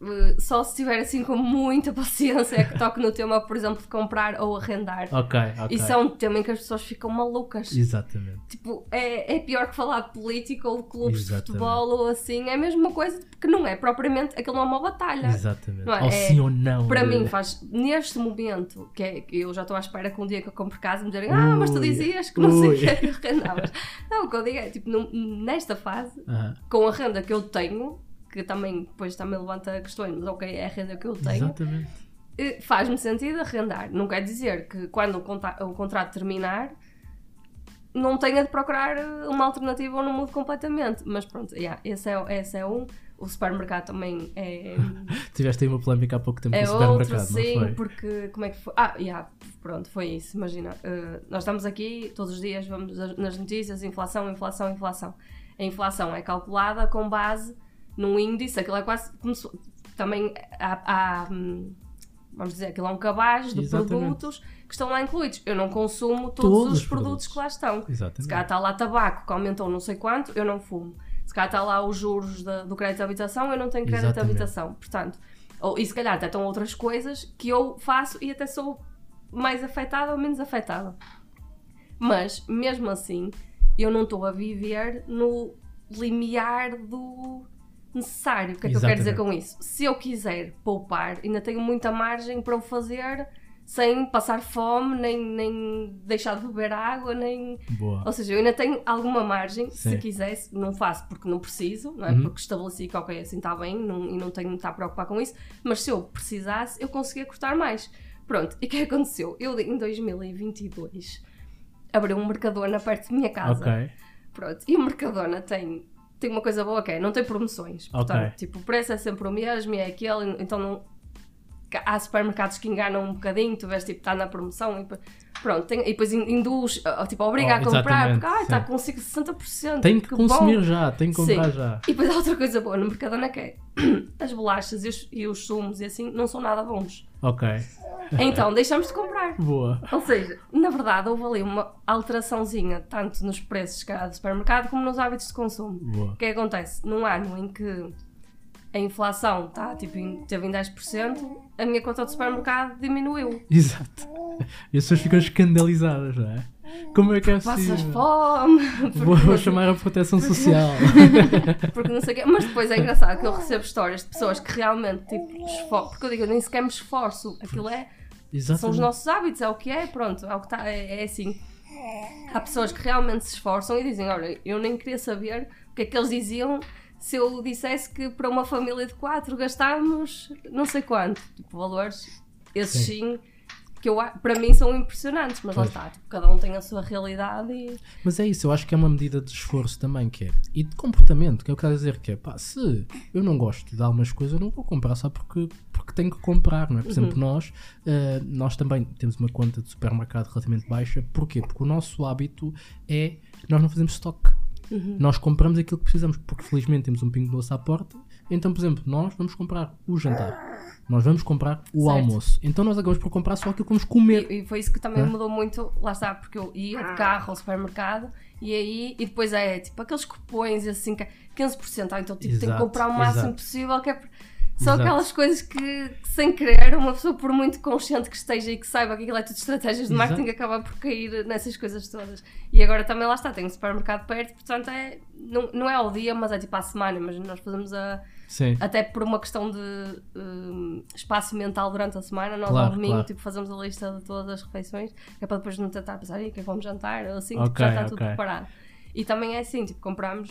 Uh, Só se tiver assim com muita paciência é que toco no tema, por exemplo, de comprar ou arrendar. Ok, ok. Isso é um tema em que as pessoas ficam malucas. Exatamente. Tipo, é, é pior que falar de política ou de clubes Exatamente. de futebol ou assim. É a mesma coisa, porque não é propriamente. Aquilo não é uma batalha. Exatamente. É? Ou É- sim ou não. Para eh, mim, faz neste momento, que é que eu já estou à espera que um dia que eu compre casa me dizerem, ah, mas tu Ui. dizias que não sei o Ui. que que arrendavas. Não, o que eu digo é, tipo, nesta fase, aham. com a renda que eu tenho, que também depois também levanta questões, mas ok, é a renda que eu tenho, Exatamente. eh, faz-me sentido arrendar. Não quer dizer que quando o, o contrato terminar não tenha de procurar eh, uma alternativa ou não mude completamente. Mas pronto, yeah, esse, é, esse é um. O supermercado também é, Tiveste aí uma polémica há pouco tempo é no outro, supermercado, sim, não foi? porque como é que foi? Ah, yeah, pronto, foi isso. Imagina, eh, nós estamos aqui todos os dias, vamos nas notícias, inflação, inflação, inflação. A inflação é calculada com base num índice, aquilo é quase se, também há, há, hum, vamos dizer, aquilo é um cabaz de Exatamente. produtos que estão lá incluídos. Eu não consumo todos, Todos os os produtos, produtos. que lá estão. Se Exatamente. cá está lá tabaco que aumentou não sei quanto, eu não fumo. Se cá está lá os juros da- do crédito de habitação, eu não tenho crédito Exatamente. de habitação. Portanto, ou, e se calhar até estão outras coisas que eu faço e até sou mais afetada ou menos afetada. Mas, mesmo assim, eu não estou a viver no limiar do necessário. O que é que eu quero dizer com isso? Se eu quiser poupar, ainda tenho muita margem para o fazer sem passar fome, nem, nem deixar de beber água, nem. Boa. Ou seja, eu ainda tenho alguma margem, se Sim. quisesse, não faço porque não preciso, não é? Uhum. Porque estabeleci que, ok, assim está bem não- e não tenho de estar a preocupar com isso, mas se eu precisasse, eu conseguia cortar mais. Pronto, e o que é que aconteceu? Eu, em 2022, abri um Mercadona perto da minha casa. Ok. Pronto, e o Mercadona tem, tem uma coisa boa que é, não tem promoções. Portanto, tipo, o preço é sempre o mesmo e é aquele, então não... Há supermercados que enganam um bocadinho, tu vês, tipo, está na promoção e depois- pronto, tem- e depois in- induz, ah, tipo, obriga Oh, a comprar, porque, ah, está com 60%. Tenho que bom. consumir já, tenho que comprar Sim. já. E depois há outra coisa boa no Mercadona que é, as bolachas e os, e os sumos e assim não são nada bons. Ok. Então, deixamos de comprar. Boa. Ou seja, na verdade, houve ali uma alteraçãozinha, tanto nos preços que do supermercado como nos hábitos de consumo. Boa. O que é que acontece? Num ano em que a inflação tá, tipo, em, teve em 10%, a minha conta de supermercado diminuiu. Exato. E as pessoas ficam escandalizadas, não é? Como é que é Passas possível? fome. Vou, chamar a proteção social. Porque não sei o quê. Mas depois é engraçado que eu recebo histórias de pessoas que realmente, tipo, esfor... porque eu digo, eu nem sequer me esforço. Aquilo é. São os Exatamente. nossos hábitos, é o que é, pronto, é o que está, é, é assim. Há pessoas que realmente se esforçam e dizem: Olha, eu nem queria saber o que é que eles diziam se eu dissesse que para uma família de quatro gastámos não sei quanto. Tipo, valores, esses sim, que eu, para mim são impressionantes, mas lá Pois. está, tipo, cada um tem a sua realidade e. Mas é isso, eu acho que é uma medida de esforço também, que é. E de comportamento, que é o que quero dizer, que é pá, se eu não gosto de algumas coisas, eu não vou comprar só porque, porque tenho que comprar, não é? Por exemplo, nós, eh, nós também temos uma conta de supermercado relativamente baixa, porquê? Porque o nosso hábito é nós não fazemos stock. Nós compramos aquilo que precisamos, porque felizmente temos um pingo doce à porta. Então, por exemplo, nós vamos comprar o jantar, nós vamos comprar o Certo. almoço. Então, nós acabamos por comprar só aquilo que vamos comer. E, e foi isso que também Hã? mudou muito, lá está, porque eu ia de carro ao supermercado e aí, e depois é tipo aqueles cupões assim, que é 15%, ah, então tipo, tenho que Exato, comprar o máximo exato. possível, que é. São Exato. aquelas coisas que, sem querer, uma pessoa, por muito consciente que esteja e que saiba que aquilo é tudo estratégias de Exato. marketing, acaba por cair nessas coisas todas. E agora também lá está, tem um supermercado perto, portanto é, não, não é ao dia, mas é tipo à semana. Mas nós fazemos a. Sim. Até por uma questão de hum, espaço mental durante a semana, nós Claro, ao domingo claro. tipo, fazemos a lista de todas as refeições, que é para depois não tentar pensar, "Ih, o que é que vamos jantar? Ou assim, tipo, Ok, já está tudo ok. preparado. E também é assim, tipo, compramos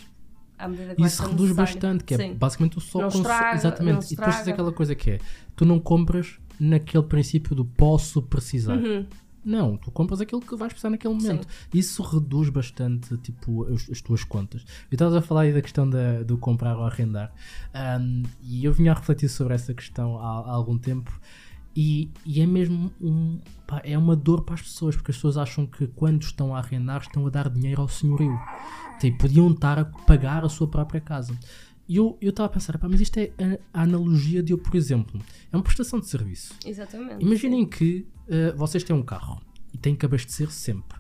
à medida que Isso reduz necessário. bastante, que é Sim. basicamente o só Não estraga, Exatamente. E depois tens aquela coisa que é: tu não compras naquele princípio do posso precisar. Uhum. Não, tu compras aquilo que vais precisar naquele momento. Isso reduz bastante tipo, as, as tuas contas. Eu estava a falar aí da questão da, do comprar ou arrendar. Ahm, e eu vinha a refletir sobre essa questão há, há algum tempo. E, e é mesmo um, pá, é uma dor para as pessoas, porque as pessoas acham que quando estão a arrendar estão a dar dinheiro ao senhorio. Tipo, podiam estar a pagar a sua própria casa. E eu eu estava a pensar, pá, mas isto é a, a analogia de eu, por exemplo, é uma prestação de serviço. Exatamente. Imaginem que eh, vocês têm um carro e têm que abastecer sempre.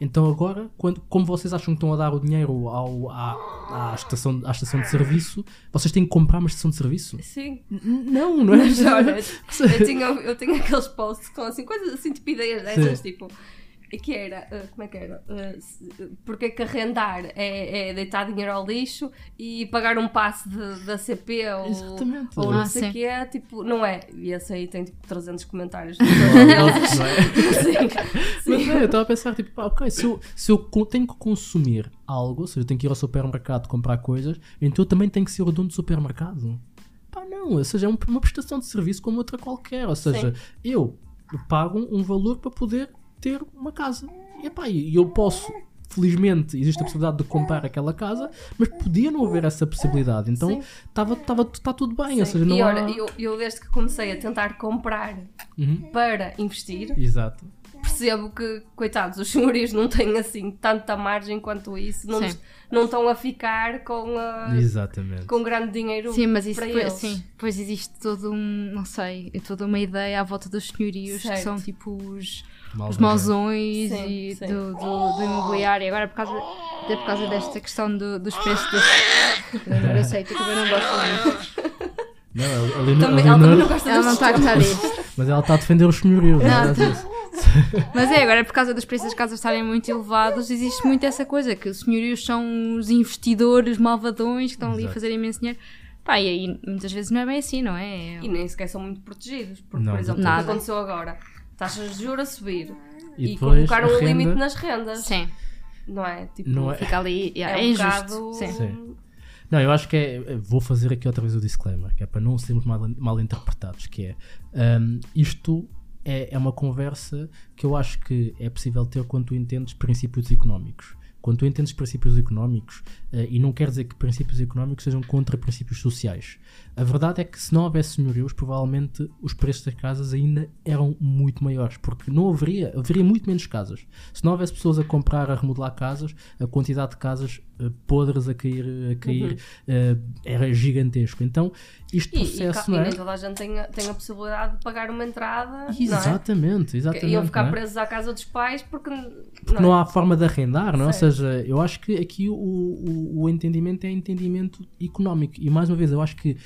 Então agora, quando, como vocês acham que estão a dar o dinheiro ao, à, à, estação, à estação de serviço, vocês têm que comprar uma estação de serviço? Sim. Não, não é? Mas olha, eu tinha, eu tinha aqueles posts com assim, coisas assim, tipo ideias dessas, Sim. tipo. Que era, ah, como é que era? Uh, porque é que arrendar é, é deitar dinheiro ao lixo e pagar um passe de- da CP ou, Exatamente. ou Ah, não sei o sim. que é, tipo, não é. E esse aí tem tipo 300 comentários. Não é? sim, Mas sim. é, eu estava a pensar, tipo, pá, ok, se eu, se eu tenho que consumir algo, ou seja, eu tenho que ir ao supermercado comprar coisas, então eu também tenho que ser o dono do supermercado. Pá, não, ou seja, é um- uma prestação de serviço como outra qualquer, ou seja, eu pago um valor para poder ter uma casa. E, pá, e eu posso, felizmente, existe a possibilidade de comprar aquela casa, mas podia não haver essa possibilidade, então estava tava, tá tudo bem, ou seja, não e há... olha, eu, eu desde que comecei a tentar comprar Uhum, para investir, Exato. percebo que, coitados, os senhorios não têm assim tanta margem quanto isso, não, não estão a ficar com, a- Exatamente. com grande dinheiro Sim, mas isso para depois, eles. sim, depois existe todo um, não sei, é toda uma ideia à volta dos senhorios Certo. que são tipo os, Mal os mausões e sim. Do, do, do imobiliário. Agora, por causa, até por causa desta questão do- dos preços das. Eu sei que eu também não gosto muito. Não, a Leonor- Também, a ela também não gosta Ela não está a gostar disto. Mas ela está a defender os senhorios. Não, não é? tá. Mas é, agora por causa dos preços das casas estarem muito elevados, existe muito essa coisa, que os senhorios são os investidores malvadões que estão ali a Exato. fazer imenso dinheiro. Pá, e aí muitas vezes não é bem assim, não é? E nem sequer são muito protegidos, porque, Não, por exemplo, o nada. que aconteceu agora? Taxas de juros a subir E e, a um renda- limite nas rendas, Sim, não é? Tipo, Não é- fica ali, yeah, é, é, um injusto. bocado... Sim. Sim. Não, eu acho que é. Vou fazer aqui outra vez o disclaimer, que é para não sermos mal, mal interpretados, que é hum, isto é, é uma conversa que eu acho que é possível ter quando tu entendes princípios económicos. Quando tu entendes princípios económicos, eh, e não quer dizer que princípios económicos sejam contra princípios sociais. A verdade é que se não houvesse senhorios, provavelmente os preços das casas ainda eram muito maiores, porque não haveria, haveria muito menos casas. Se não houvesse pessoas a comprar, a remodelar casas, a quantidade de casas eh, podres a cair, a cair eh, era gigantesco. Então, este Uhum. E, e, processo, não e é? nem toda a gente tem a, tem a possibilidade de pagar uma entrada, não é? Exatamente, exatamente. Iam ficar não é? presos à casa dos pais porque, Porque não há forma de arrendar, não é? Ou seja, eu acho que aqui o, o, o entendimento é entendimento económico. E mais uma vez, eu acho que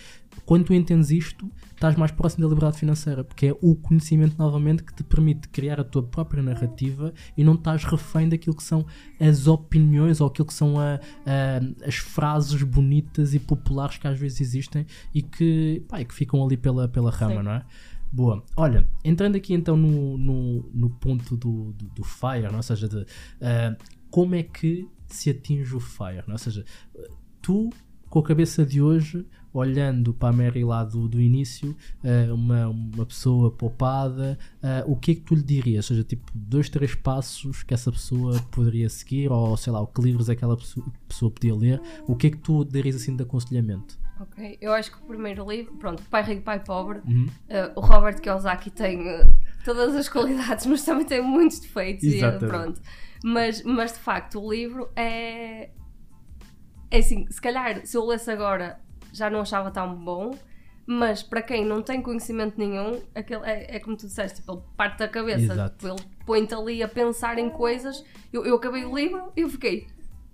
quando tu entendes isto, estás mais próximo da liberdade financeira, porque é o conhecimento novamente que te permite criar a tua própria narrativa e não estás refém daquilo que são as opiniões ou aquilo que são a- a- as frases bonitas e populares que às vezes existem e que, pá, e que ficam ali pela, pela rama, Sim. não é? Boa. Olha, entrando aqui então no, no, no ponto do, do, do FIRE, não é? ou seja, de, ah, como é que se atinge o FIRE? não é? Ou seja, tu, com a cabeça de hoje, olhando para a Mary lá do, do início, ah, uma, uma pessoa poupada, ah, o que é que tu lhe dirias? Ou seja, tipo, dois, três passos que essa pessoa poderia seguir, ou sei lá, o que livros aquela pessoa, pessoa podia ler, o que é que tu darias assim de aconselhamento? Ok, eu acho que o primeiro livro, pronto, Pai Rico, Pai Pobre, Uhum. eh, o Robert Kiyosaki tem todas as qualidades, mas também tem muitos defeitos. E, pronto. Mas, mas de facto, o livro é. É assim, se calhar se eu lesse agora já não achava tão bom, mas para quem não tem conhecimento nenhum, aquele é, é como tu disseste, tipo, ele parte da cabeça, Exato. ele põe-te ali a pensar em coisas. Eu, eu acabei o livro e eu fiquei.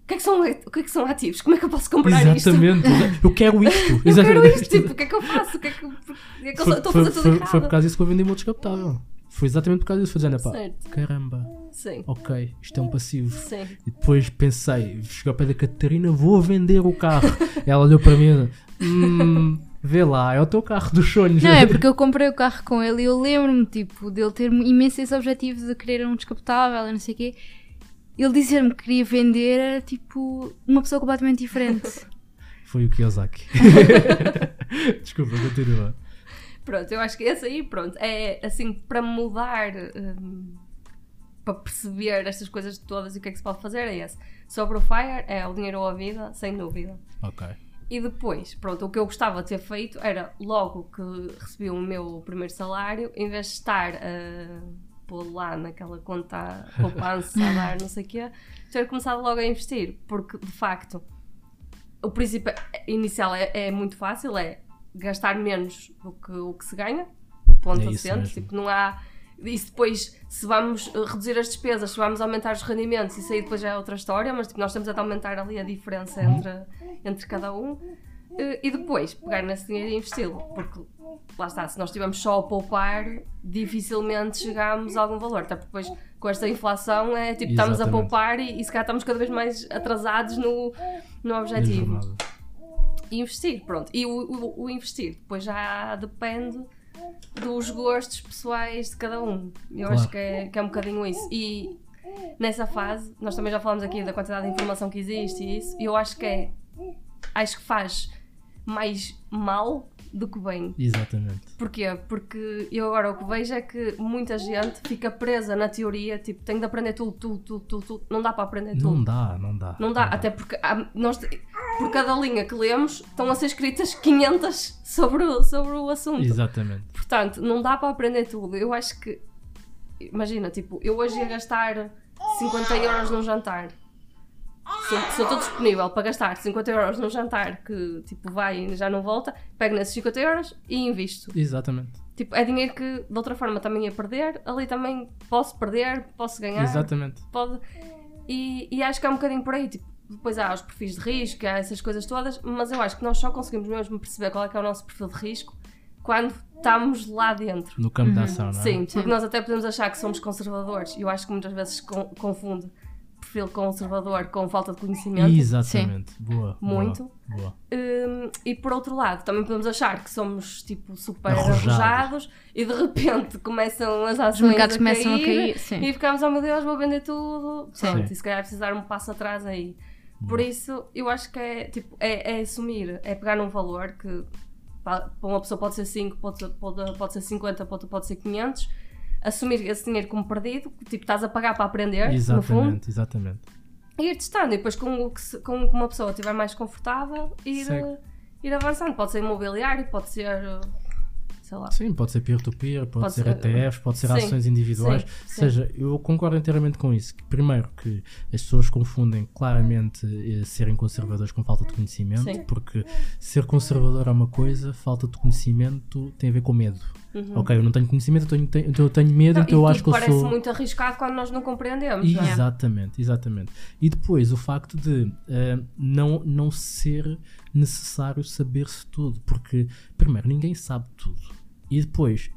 que, é que são, o que é que são ativos? Como é que eu posso comprar isto? Exatamente. Eu quero isto. Eu quero isto, tipo, o que é que eu faço? O que é que, por que é que eu Foi, estou a fazer tudo foi, errado? foi por causa disso que eu vendi o meu descapotável. Foi exatamente por causa disso. Foi dizendo, pá, Certo. caramba, Sim, ok, isto é um passivo. sim. E depois pensei, chegou ao pé da Catarina, vou vender o carro. Ela olhou para mim e hum, vê lá, é o teu carro dos sonhos. Não, é porque eu comprei o carro com ele e eu lembro-me, tipo, dele ter imenso esse objetivo de querer um descapotável e não sei o quê. Ele dizer-me que queria vender era tipo uma pessoa completamente diferente. Foi o Kiyosaki. Desculpa, continua. Pronto, eu acho que esse aí, pronto, é assim, para mudar, hum, para perceber estas coisas todas e o que é que se pode fazer, é esse. Sobre o FIRE, é o dinheiro ou a vida, sem dúvida. Ok. E depois, pronto, o que eu gostava de ter feito era, logo que recebi o meu primeiro salário, em vez de estar a pôr lá naquela conta poupança, a dar não sei o quê, ter começado logo a investir. Porque, de facto, o princípio inicial é, é muito fácil, é gastar menos do que o que se ganha, ponto É assente. Tipo, não há... Isso depois, se vamos eh, reduzir as despesas, se vamos aumentar os rendimentos, isso aí depois já é outra história, mas tipo, nós temos é de aumentar ali a diferença entre, entre cada um. Eh, E depois, pegar nesse dinheiro e investi-lo. Porque, lá está, se nós estivermos só a poupar, dificilmente chegamos a algum valor. Até porque depois, com esta inflação, é tipo, estamos a Exatamente. poupar e, e se calhar estamos cada vez mais atrasados no, no objetivo e investir, pronto. E o, o- o investir depois já depende dos gostos pessoais de cada um. Eu Claro. acho que é, que é um bocadinho isso. E nessa fase, nós também já falamos aqui da quantidade de informação que existe e isso, e eu acho que é. Acho que faz mais mal do que bem. Exatamente. Porquê? Porque eu agora o que vejo é que muita gente fica presa na teoria, tipo, tenho de aprender tudo, tudo, tudo, tudo, tudo. Não dá para aprender tudo. Não dá, não dá. Não dá, até porque há- nós, por cada linha que lemos estão a ser escritas 500 sobre o, sobre o assunto. Exatamente. Portanto, não dá para aprender tudo. Eu acho que, imagina, tipo, eu hoje ia gastar 50 euros num jantar. Se eu- se eu estou disponível para gastar 50 euros num jantar que tipo vai e já não volta, pego nesses 50 euros e invisto. Exatamente. Tipo, é dinheiro que de outra forma também ia perder, ali também posso perder, posso ganhar Exatamente. pode. E, e acho que é um bocadinho por aí. Tipo, depois há os perfis de risco, há essas coisas todas, mas eu acho que nós só conseguimos mesmo perceber qual é que é o nosso perfil de risco quando estamos lá dentro. No campo da ação, não é? Sim, porque nós até podemos achar que somos conservadores e eu acho que muitas vezes con- confunde perfil conservador com falta de conhecimento. Exatamente. Boa. boa, Muito. Boa. Hum, e por outro lado, também podemos achar que somos tipo super Arrojados. arrojados e de repente começam as Os ações mercados a começam a cair, cair. Sim. e ficamos, oh meu Deus, vou vender tudo. Sim. Pronto, Sim. e se calhar precisar um passo atrás aí. Por isso, eu acho que é, tipo, é, é assumir, é pegar num valor que pa- para uma pessoa pode ser 5, pode, ser- pode, pode ser 50, pode, pode ser 500. Assumir esse dinheiro como perdido, que, tipo, estás a pagar para aprender, no fundo, Exatamente, exatamente. e ir testando. E depois, com o que, com uma pessoa estiver mais confortável, ir, ir avançando. Pode ser imobiliário, pode ser, sei lá. Sim, pode ser peer-to-peer, pode, Pode ser ETFs, pode ser Sim, ações individuais. sim, Ou sim. seja, eu concordo inteiramente com isso. Que, primeiro, que as pessoas confundem claramente eh, serem conservadores com falta de conhecimento, porque ser conservador é uma coisa, falta de conhecimento tem a ver com medo. Ok, eu não tenho conhecimento, eu tenho, tenho- eu tenho medo, Uhum. Não, então e eu acho que eu parece sou. muito arriscado quando nós não compreendemos. não é? Exatamente, exatamente. E depois o facto de eh, não, não ser necessário saber-se tudo, porque, primeiro, ninguém sabe tudo. E depois,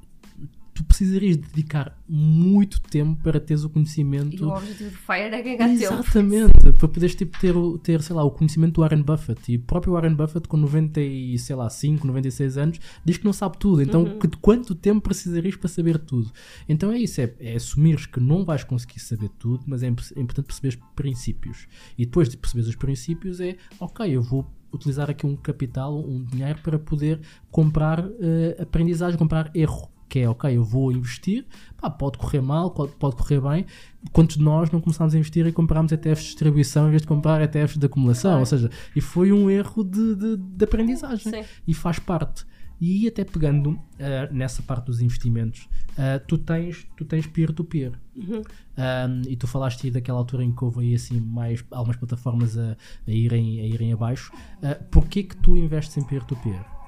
tu precisarias dedicar muito tempo para teres o E conhecimento. o objetivo do FIRE é ganhar tempo. Exatamente, para poderes tipo, ter, o- ter, sei lá, o conhecimento do Warren Buffett. E o próprio Warren Buffett, com 90 e, sei lá, 5, 96 anos, diz que não sabe tudo. Então, Uhum. que, de quanto tempo precisarias para saber tudo? Então é isso, é, é assumires que não vais conseguir saber tudo, mas é, é importante perceber os princípios. E depois de perceberes os princípios é, ok, eu vou utilizar aqui um capital, um dinheiro para poder comprar eh, aprendizagem, comprar erro. Que é, ok, eu vou investir, pá, pode correr mal, pode, correr bem. Quantos de nós não começámos a investir e comprámos ETFs de distribuição em vez de comprar ETFs de acumulação? Ou seja, e foi um erro de, de, de aprendizagem Sim. e faz parte. E até pegando ah, nessa parte dos investimentos, ah, tu tens tu tens peer-to-peer. Uhum. Um, e tu falaste aí daquela altura em que houve aí assim mais algumas plataformas a, a irem, a irem abaixo. Uh, Porquê que tu investes em peer-to-peer?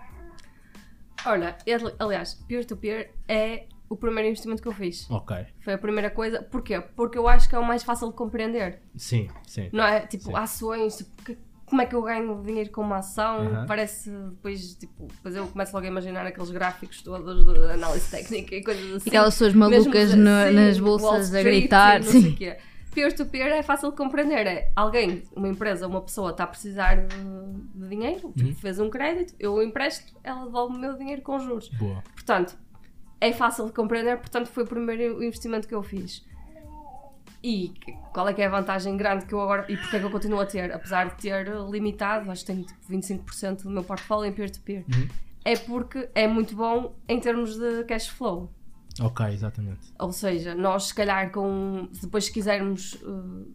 Olha, ele- aliás, peer-to-peer é o primeiro investimento que eu fiz. Ok. Foi a primeira coisa. Porquê? Porque eu acho que é o mais fácil de compreender. Sim, sim. Não é? Tipo, Sim. ações, tipo, que- como é que eu ganho dinheiro com uma ação? Parece depois, tipo, depois eu começo logo a imaginar aqueles gráficos todos de análise técnica e coisas assim. E aquelas pessoas Mesmo malucas no- assim, nas Wall bolsas a Street gritar. e não sei Sim. o quê. Peer-to-peer é fácil de compreender. É alguém, uma empresa, uma pessoa está a precisar de, de dinheiro, tipo, Uhum. fez um crédito, eu empresto, ela devolve o meu dinheiro com juros. Boa. Portanto, é fácil de compreender, portanto foi o primeiro investimento que eu fiz. E qual é que é a vantagem grande que eu agora. E porque é que eu continuo a ter? Apesar de ter limitado, acho que tenho tipo 25% do meu portfólio em peer-to-peer. Uhum. É porque é muito bom em termos de cash flow. Ok, exatamente. Ou seja, nós se calhar com. Depois se quisermos uh,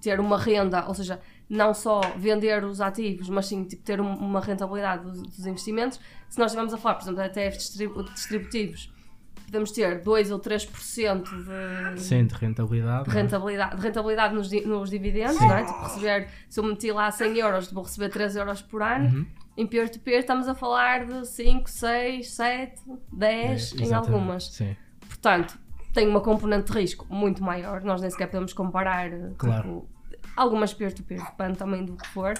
ter uma renda, ou seja, não só vender os ativos, mas sim tipo, ter um- uma rentabilidade dos, dos investimentos, se nós estivermos a falar, por exemplo, de ETFs distribu- distributivos, podemos ter 2 ou 3% de, Sim, de rentabilidade. de é? rentabilidade, de rentabilidade nos, nos dividendos, não é? Tipo, receber, se eu meti lá 100 euros, vou receber 3 euros por ano. Uhum. Em peer-to-peer estamos a falar de 5, 6, 7, 10 É, em algumas. Sim. Portanto, tem uma componente de risco muito maior. Nós nem sequer podemos comparar tipo, Claro. algumas peer-to-peer, depende também do que for.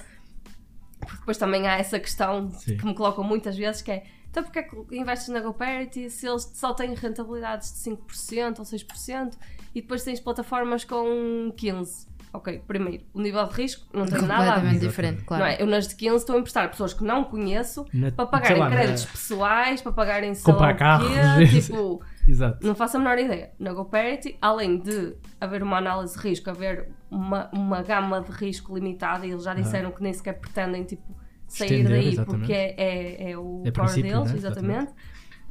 Porque depois também há essa questão Sim. que me colocam muitas vezes que é então porque é que investes na GoParity se eles só têm rentabilidades de 5% ou 6% e depois tens plataformas com 15%. Ok, primeiro, o nível de risco não tem nada a ver. Diferente, claro. Não é? Eu nas de 15 estou a emprestar pessoas que não conheço Na- para pagarem lá, créditos pessoais, para pagarem sei Comprar carros, quê, tipo, Exato. não faço a menor ideia. Na GoParity, além de haver uma análise de risco, haver uma, uma gama de risco limitada, e eles já disseram que nem sequer pretendem tipo, sair Estender, daí exatamente. porque é, é, é o É core deles, né? exatamente.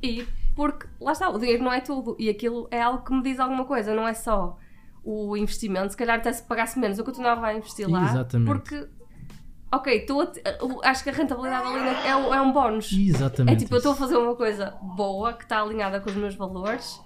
E porque, lá está, o dinheiro não é tudo. E aquilo é algo que me diz alguma coisa, não é só o investimento. Se calhar até se pagasse menos, eu continuava a investir lá. Exatamente. Porque, ok, estou a acho que a rentabilidade ali é, um- é um bónus. Exatamente. É tipo, eu estou a fazer uma coisa boa que está alinhada com os meus valores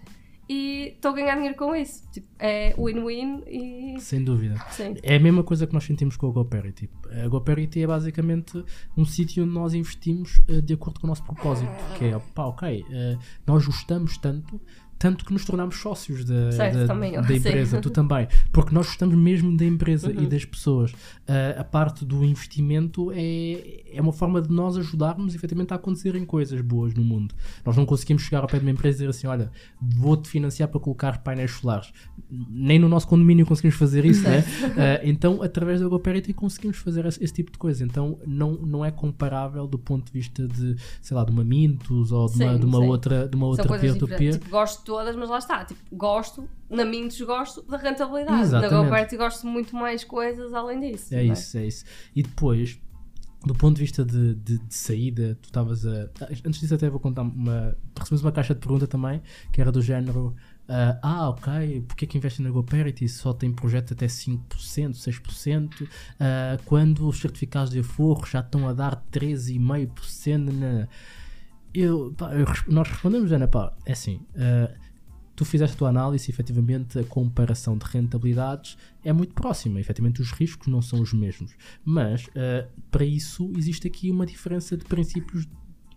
e estou a ganhar dinheiro com isso. Tipo, é win-win e. Sem dúvida. Sim. É a mesma coisa que nós sentimos com a GoParity. A GoParity é basicamente um sítio onde nós investimos eh, de acordo com o nosso propósito. Que é, pá, ok, eh, nós gostamos tanto, tanto que nos tornamos sócios da, Certo, da, também da sim. empresa. Tu também. Porque nós gostamos mesmo da empresa Uhum. e das pessoas. Eh, a parte do investimento é, é uma forma de nós ajudarmos efetivamente a acontecerem coisas boas no mundo. Nós não conseguimos chegar ao pé de uma empresa e dizer assim: olha, vou-te financiar para colocar painéis solares. Nem no nosso condomínio conseguimos fazer isso, né? Eh, então, através da GoParity conseguimos fazer esse, esse tipo de coisa. Então, não, não é comparável do ponto de vista de, sei lá, de uma Mintos ou de uma, Sim, de uma outra, de uma outra coisas peer-to-peer. diferentes. Tipo, gosto todas, mas lá está. Tipo, gosto, na Mintos gosto da rentabilidade. Exatamente. Na GoParity gosto muito mais coisas além disso. É não isso, é isso. E depois, do ponto de vista de, de- de saída, tu estavas a. Antes disso, até vou contar uma. Tu recebes uma caixa de pergunta também, que era do género. ah, ah, ok, porque é que investem na GoParity só tem projeto até 5%, 6%, ah, quando os certificados de aforro já estão a dar 13,5%? Nanana?" Eu, pá, eu nós respondemos, Ana, pá, é assim, ah, tu fizeste a tua análise efetivamente a comparação de rentabilidades é muito próxima, efetivamente os riscos não são os mesmos, mas ah, para isso existe aqui uma diferença de princípios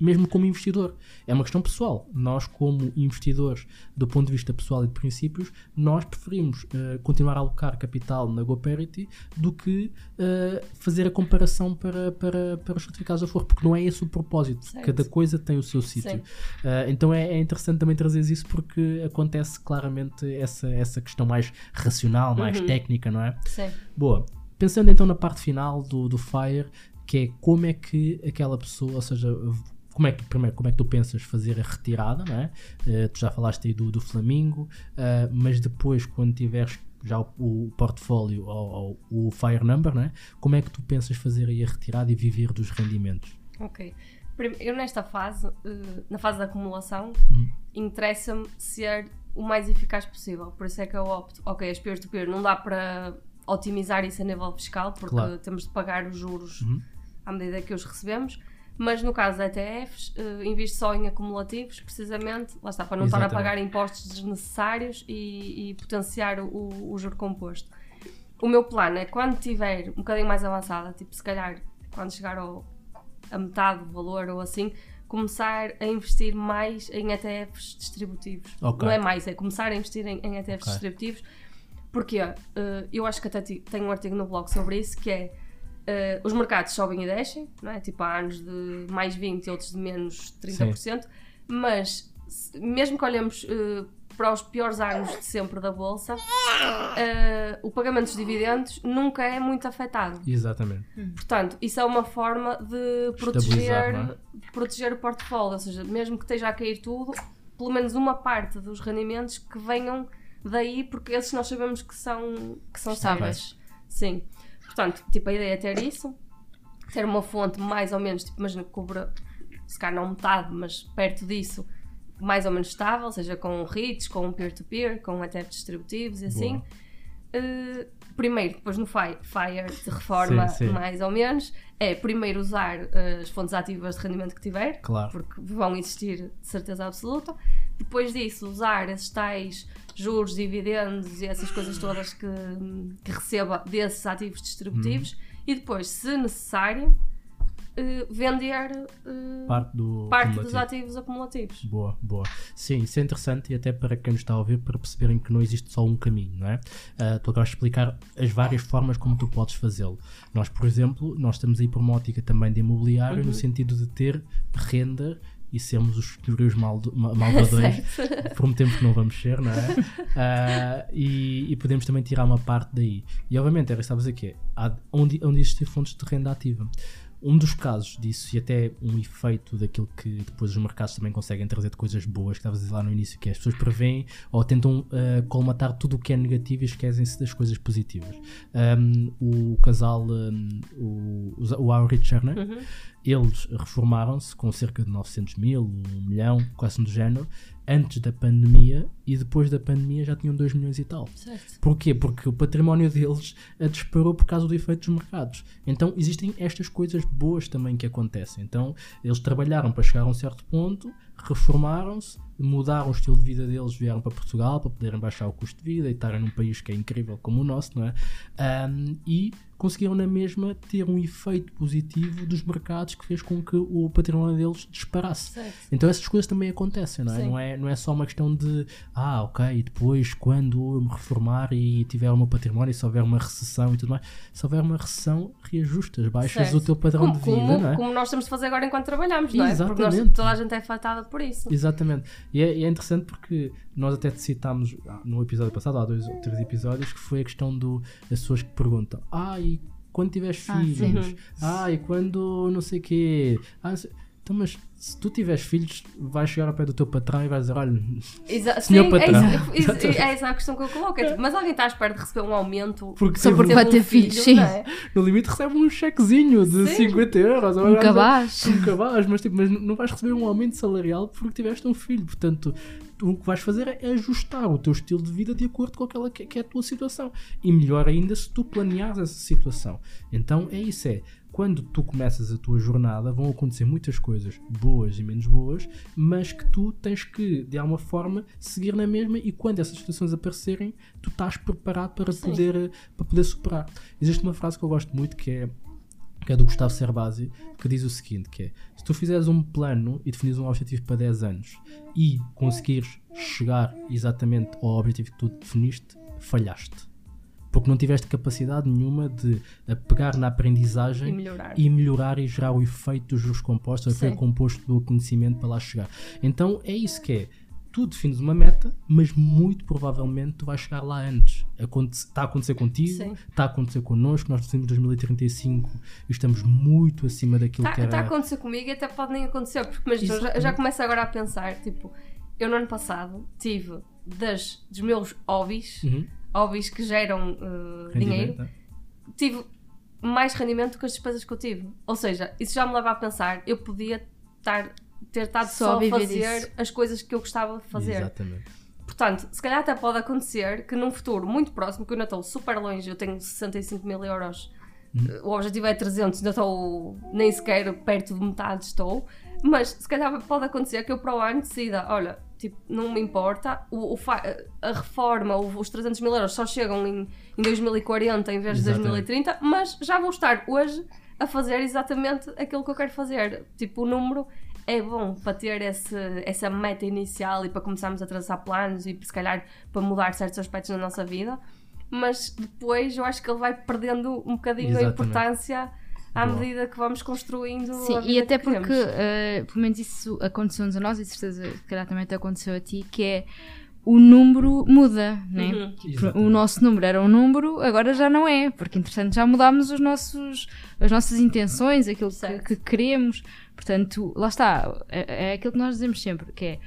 mesmo como investidor. É uma questão pessoal. Nós, como investidores, do ponto de vista pessoal e de princípios, nós preferimos ah, continuar a alocar capital na GoParity do que ah, fazer a comparação para, para, para os certificados de aforro, porque não é esse o propósito. Certo. Cada coisa tem o seu sítio. Uh, então é, é interessante também trazer isso porque acontece claramente essa, essa questão mais racional, mais Uhum. técnica, não é? Sim. Boa. Pensando então na parte final do, do Fire, que é como é que aquela pessoa, ou seja, como é que, primeiro, como é que tu pensas fazer a retirada, não é? Uh, tu já falaste aí do, do Flamingo, uh, mas depois, quando tiveres já o, o portfólio ou, ou o Fire Number, não é? Como é que tu pensas fazer aí a retirada e viver dos rendimentos? Ok. Eu nesta fase, eh, na fase da acumulação, Hum. interessa-me ser o mais eficaz possível. Por isso é que eu opto, ok, as peer-to-peer não dá para otimizar isso a nível fiscal, porque Claro. temos de pagar os juros Uhum. à medida que os recebemos. Mas no caso da ETFs, eh, invisto só em acumulativos, precisamente, lá está, para não estar a Exatamente. pagar impostos desnecessários e, e potenciar o, o juro composto. O meu plano é quando tiver um bocadinho mais avançada, tipo se calhar quando chegar ao, a metade do valor ou assim, começar a investir mais em ETFs distributivos. Ok. Não é mais, é começar a investir em, em ETFs Ok. distributivos. Porque uh, eu acho que até tenho um artigo no blog sobre isso, que é uh, os mercados sobem e descem, não é? tipo há anos de mais 20 e outros de menos 30%, mas se- mesmo que olhemos uh, para os piores anos de sempre da Bolsa, uh, o pagamento dos dividendos nunca é muito afetado. Exatamente. Portanto, isso é uma forma de proteger, é? proteger o portfólio, ou seja, mesmo que esteja a cair tudo, pelo menos uma parte dos rendimentos que venham daí, porque esses nós sabemos que são, que são estáveis. Sim. Portanto, tipo, a ideia é ter isso, ter uma fonte mais ou menos, tipo, imagina que cobra, se calhar não metade, mas perto disso, mais ou menos estável, seja com REITs, com peer-to-peer, com ETFs distributivos e assim. Uh, primeiro, depois no fi- FIRE de reforma, Sim, sim. mais ou menos, é primeiro usar uh, as fontes ativas de rendimento que tiver, Claro. porque vão existir de certeza absoluta. Depois disso, usar esses tais juros, dividendos e essas coisas todas que, que receba desses ativos distributivos. Uhum. E depois, se necessário, uh, vender uh, Parte do. parte dos ativos acumulativos. Boa, boa. Sim, isso é interessante e até para quem nos está a ouvir, para perceberem que não existe só um caminho, não é? Ah, tu acabas de explicar as várias formas como tu podes fazê-lo. Nós, por exemplo, nós estamos aí por uma ótica também de imobiliário, Uhum. no sentido de ter renda e sermos os ma- malvadões. Prometemos que não vamos ser, não é? Ah, e, e podemos também tirar uma parte daí. E obviamente, era isso que estavas a dizer, é, onde, onde existem fontes de renda ativa. Um dos casos disso, e até um efeito daquilo que depois os mercados também conseguem trazer de coisas boas, que estavas a dizer lá no início, que é as pessoas preveem ou tentam ah, colmatar tudo o que é negativo e esquecem-se das coisas positivas. Um, o casal, um, o, o Howard Cherner, Uhum. eles reformaram-se com cerca de 900 mil, 1 milhão, quase do género, antes da pandemia e depois da pandemia já tinham 2 milhões e tal. Certo. Porquê? Porque o património deles disparou por causa do efeito dos mercados. Então existem estas coisas boas também que acontecem. Então eles trabalharam para chegar a um certo ponto, reformaram-se, mudaram o estilo de vida deles, vieram para Portugal para poderem baixar o custo de vida e estarem num país que é incrível como o nosso, não é? Ahm, e conseguiram na mesma ter um efeito positivo dos mercados que fez com que o património deles disparasse. Certo. Então essas coisas também acontecem, não é? Sim. Não é, não é só uma questão de ah, ok, depois quando eu me reformar e tiver o meu património, se houver uma recessão e tudo mais, se houver uma recessão, reajustas, baixas Certo. o teu padrão como, de vida, como, não é? como nós temos de fazer agora enquanto trabalhamos, não é? Porque nós- Exatamente. toda a gente é afetada por isso. Exatamente. E é, é interessante porque nós até te citámos ah, no episódio passado, há dois ou três episódios, que foi a questão do, das pessoas que perguntam: Ah, e quando tiveres Ah, filhos? Ah, e quando não sei o quê? Ah, não sei- Então, mas se tu tiveres filhos, vais chegar ao pé do teu patrão e vais dizer: Olha, Exa Senhor sim, patrão. É, isso, é, é essa a questão que eu coloco. É tipo, mas alguém está à espera de receber um aumento porque Só porque vai ter filhos, sim. não é? no limite recebe um chequezinho de Sim. 50 euros. Um cabaz. um cabaz, mas, tipo, mas não vais receber um aumento salarial porque tiveste um filho. Portanto, o que vais fazer é ajustar o teu estilo de vida de acordo com aquela que, que é a tua situação. E melhor ainda se tu planeares essa situação. Então é isso, é. Quando tu começas a tua jornada, vão acontecer muitas coisas boas e menos boas, mas que tu tens que, de alguma forma, seguir na mesma e quando essas situações aparecerem, tu estás preparado para Sim. poder, para poder superar. Existe uma frase que eu gosto muito que é que é do Gustavo Cerbasi, que diz o seguinte, que é, se tu fizeres um plano e definires um objetivo para 10 anos e conseguires chegar exatamente ao objetivo que tu definiste, falhaste. Porque não tiveste capacidade nenhuma de pegar na E aprendizagem melhorar. e melhorar e gerar o efeito dos juros compostos, o efeito composto do conhecimento para lá chegar. Então é isso que é. Tu defines uma meta, mas muito provavelmente tu vais chegar lá antes. Está a acontecer contigo, Sim. está a acontecer connosco. Nós definimos 2035 e estamos muito acima daquilo Está que era. a acontecer comigo e até pode nem acontecer, porque mas eu já, eu já Exatamente. começo agora a pensar, tipo, eu no ano passado tive das, dos meus hobbies, Uhum. Hobbies que geram uh, dinheiro, né? tive mais rendimento do que as despesas que eu tive. Ou seja, isso já me leva a pensar, eu podia estar, ter estado Só só, a viver fazer disso. as coisas que eu gostava de fazer. Exatamente. Portanto, se calhar até pode acontecer que num futuro muito próximo, que eu ainda estou super longe, eu tenho 65 mil euros, o objetivo é 300, ainda estou nem sequer perto de metade estou, mas se calhar pode acontecer que eu para o ano decida, olha, tipo, não me importa, o, o a reforma, os 300 mil euros só chegam em, em 2040 em vez de Exatamente. 2030, mas já vou estar hoje a fazer exatamente aquilo que eu quero fazer. Tipo, o número é bom para ter esse, essa meta inicial e para começarmos a traçar planos e se calhar para mudar certos aspectos na nossa vida, mas depois eu acho que ele vai perdendo um bocadinho a Exatamente. importância à Boa. medida que vamos construindo. a Sim, vida e até que porque, eh, pelo menos isso aconteceu-nos a nós, e de certeza que calhar também te aconteceu a ti, que é o número muda, né? Uhum. O Exatamente. nosso número era um número, agora já não é, porque entretanto já mudámos os nossos, as nossas intenções, aquilo que, que queremos. Portanto, lá está, é, é aquilo que nós dizemos sempre, que é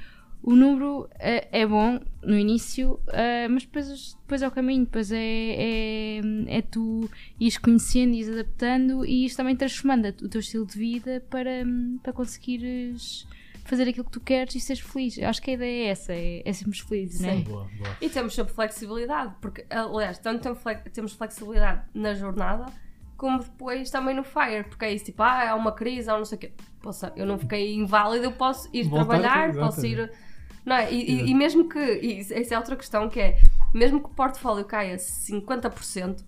o número é, é bom no início, eh, mas depois, depois é o caminho, depois é, é, é tu ires conhecendo, ires adaptando e ires também transformando o teu estilo de vida para, para conseguires fazer aquilo que tu queres e seres feliz. Eu Acho que a ideia é essa, é, é sermos felizes, não é? Sim. Boa, boa. E temos sempre flexibilidade, porque, aliás, tanto temos flexibilidade na jornada, como depois também no FIRE, porque é isso, tipo, ah, há uma crise, há não sei o quê. Poxa, eu não fiquei inválida, eu posso ir Voltar, trabalhar, exatamente. posso ir. Não? E, e- e mesmo que. E essa é outra questão que é, mesmo que o portfólio caia 50%.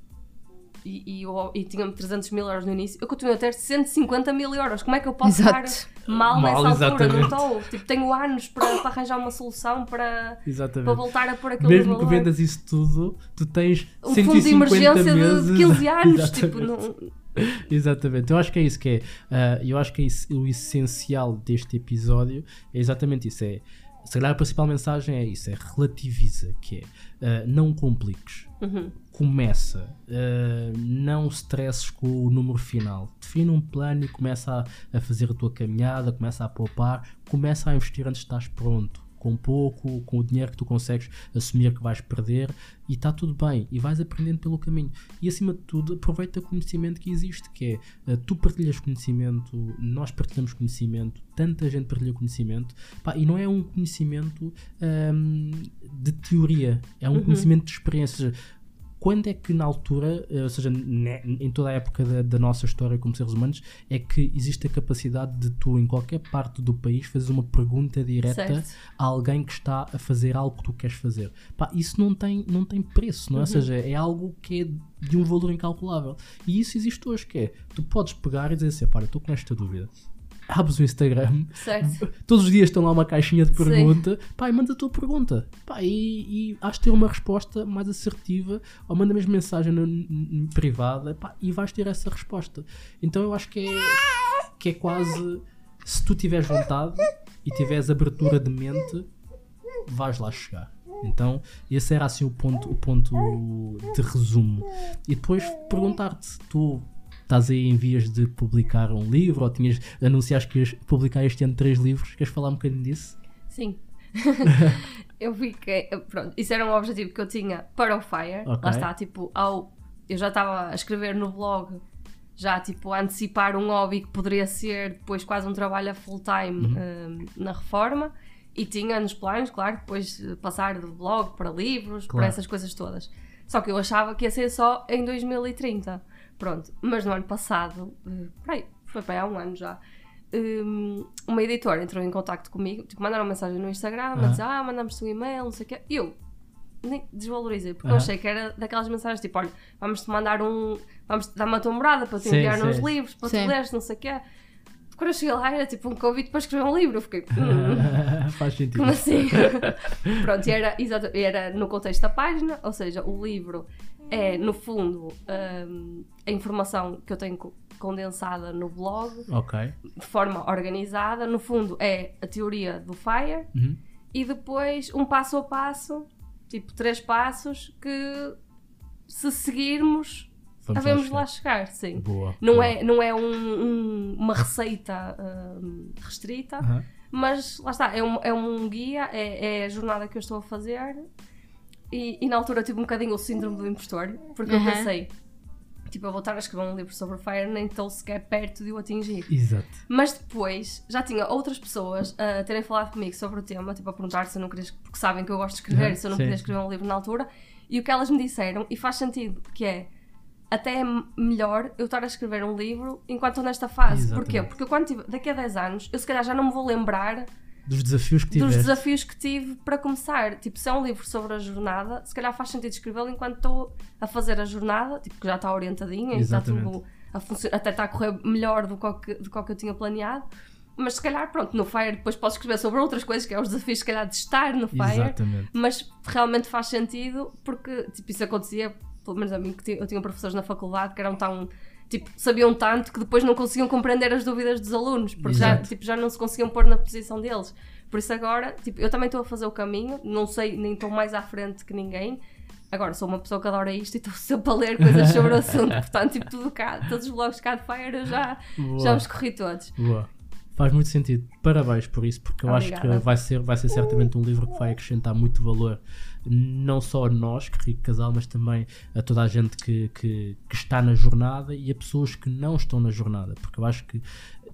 E, e, eu- e tinha-me 300 mil euros no início, eu continuo a ter 150 mil euros. Como é que eu posso Exato. estar mal, Mal, nessa altura? Não estou. Tipo, tenho anos para, para arranjar uma solução para, Exatamente. para voltar a pôr aquele Mesmo que valor. vendas isso tudo, tu tens um 150 fundo de emergência meses. de 15 anos. Exatamente. tipo, não... Exatamente, eu acho que é isso que é. ah, eu acho que é isso- o essencial deste episódio é exatamente isso. É, se calhar a principal mensagem é isso: é relativiza, que é ah, não compliques. Uhum. Começa, ah, não stresses com o número final. Define um plano e começa a, a fazer a tua caminhada, começa a poupar, começa a investir antes de estás pronto. Com pouco, com o dinheiro que tu consegues assumir que vais perder e está tudo bem e vais aprendendo pelo caminho. E acima de tudo, aproveita o conhecimento que existe, que é uh, tu partilhas conhecimento, nós partilhamos conhecimento, tanta gente partilha conhecimento, pá, e não é um conhecimento hum, de teoria, é um conhecimento de experiência. Quando é que na altura, eh, ou seja, em toda a época da, da nossa história como seres humanos, é que existe a capacidade de tu, em qualquer parte do país, fazeres uma pergunta direta Certo. a alguém que está a fazer algo que tu queres fazer. Pá, isso não tem, não tem preço, não é? Ou seja, é algo que é de um valor incalculável. E isso existe hoje, que é, tu podes pegar e dizer assim, pá, eu estou com esta dúvida. Abres o Instagram, Certo. todos os dias estão lá uma caixinha de Sim. pergunta, pá, e manda a tua pergunta. Pá, e, e has de ter uma resposta mais assertiva, ou manda mesmo mensagem no- no- privada, pá, e vais ter essa resposta. Então eu acho que é, que é quase, se tu tiveres vontade e tiveres abertura de mente, vais lá chegar. Então, esse era assim o ponto, o ponto de resumo. E depois perguntar-te se tu estás aí em vias de publicar um livro ou tinhas anunciaste que ias publicar este ano três livros. Queres falar um bocadinho disso? Sim. eu vi que. Pronto, isso era um objetivo que eu tinha para o Fire. Ok. Lá está, tipo, ao. Eu já estava a escrever no blog, já tipo, a antecipar um hobby que poderia ser depois quase um trabalho a full time Uhum. na reforma. E tinha nos planos, claro, depois passar do blog para livros, Claro. para essas coisas todas. Só que eu achava que ia ser só em 2030. Pronto, mas no ano passado, eh, peraí, foi para aí há um ano já, hum, uma editora entrou em contato comigo, tipo, mandaram uma mensagem no Instagram, a Aham. dizer, ah, mandamos-te um e-mail, não sei o quê. E eu nem desvalorizei, porque eu Aham. achei que era daquelas mensagens tipo, olha, vamos-te mandar um, vamos-te dar uma tua morada para te Sim, enviar uns sim. livros, para Sim. tu leres, não sei o quê. Quando eu cheguei lá era tipo um convite para escrever um livro, eu fiquei, hum, Faz sentido. como assim? Pronto, e era, exato, e era no contexto da página, ou seja, o livro é, no fundo, hum, a informação que eu tenho co- condensada no blog, Ok. de forma organizada. No fundo, é a teoria do FIRE Uhum. e depois um passo a passo, tipo três passos, que se seguirmos, Vamos havemos lá chegar, sim. Boa. Não boa. é, não é um- um- uma receita hum, restrita, Aham. mas lá está, é um, é um guia, é, é a jornada que eu estou a fazer. E, e na altura tive um bocadinho o síndrome do impostor, porque eu pensei, tipo, eu vou estar a escrever um livro sobre o Fire, nem estou sequer perto de o atingir. Exato. Mas depois já tinha outras pessoas a terem falado comigo sobre o tema, tipo, a perguntar se eu não queria, porque sabem que eu gosto de escrever, Uhum, se eu não sim. queria escrever um livro na altura, e o que elas me disseram, e faz sentido, que é até é melhor eu estar a escrever um livro enquanto estou nesta fase. Exatamente. Porquê? Porque eu, quando tiver, daqui a 10 anos, eu se calhar já não me vou lembrar Dos desafios que dos tiveste. desafios que tive para começar. Tipo, se é um livro sobre a jornada, se calhar faz sentido escrevê-lo enquanto estou a fazer a jornada, tipo, que já está orientadinha e está tudo a funcionar, até está a correr melhor do que, do que eu tinha planeado. mas se calhar, pronto, no Fire depois posso escrever sobre outras coisas, que é os desafios, se calhar, de estar no Fire. Exatamente. Mas realmente faz sentido porque, tipo, isso acontecia, pelo menos a mim, que eu tinha professores na faculdade que eram tão. Tipo, sabiam tanto que depois não conseguiam compreender as dúvidas dos alunos, porque já, tipo, já não se conseguiam pôr na posição deles. Por isso agora, tipo, eu também estou a fazer o caminho, não sei, nem estou mais à frente que ninguém. Agora, sou uma pessoa que adora isto e estou sempre a ler coisas sobre o assunto. Portanto, tipo, tudo cá, todos os blogs cá de Fire eu já, Boa. já os corri todos. Boa. Faz muito sentido. Parabéns por isso, porque eu acho Obrigada. que vai ser, vai ser certamente um livro que vai acrescentar muito valor, não só a nós, que Rico Casal, mas também a toda a gente que, que, que está na jornada e a pessoas que não estão na jornada, porque eu acho que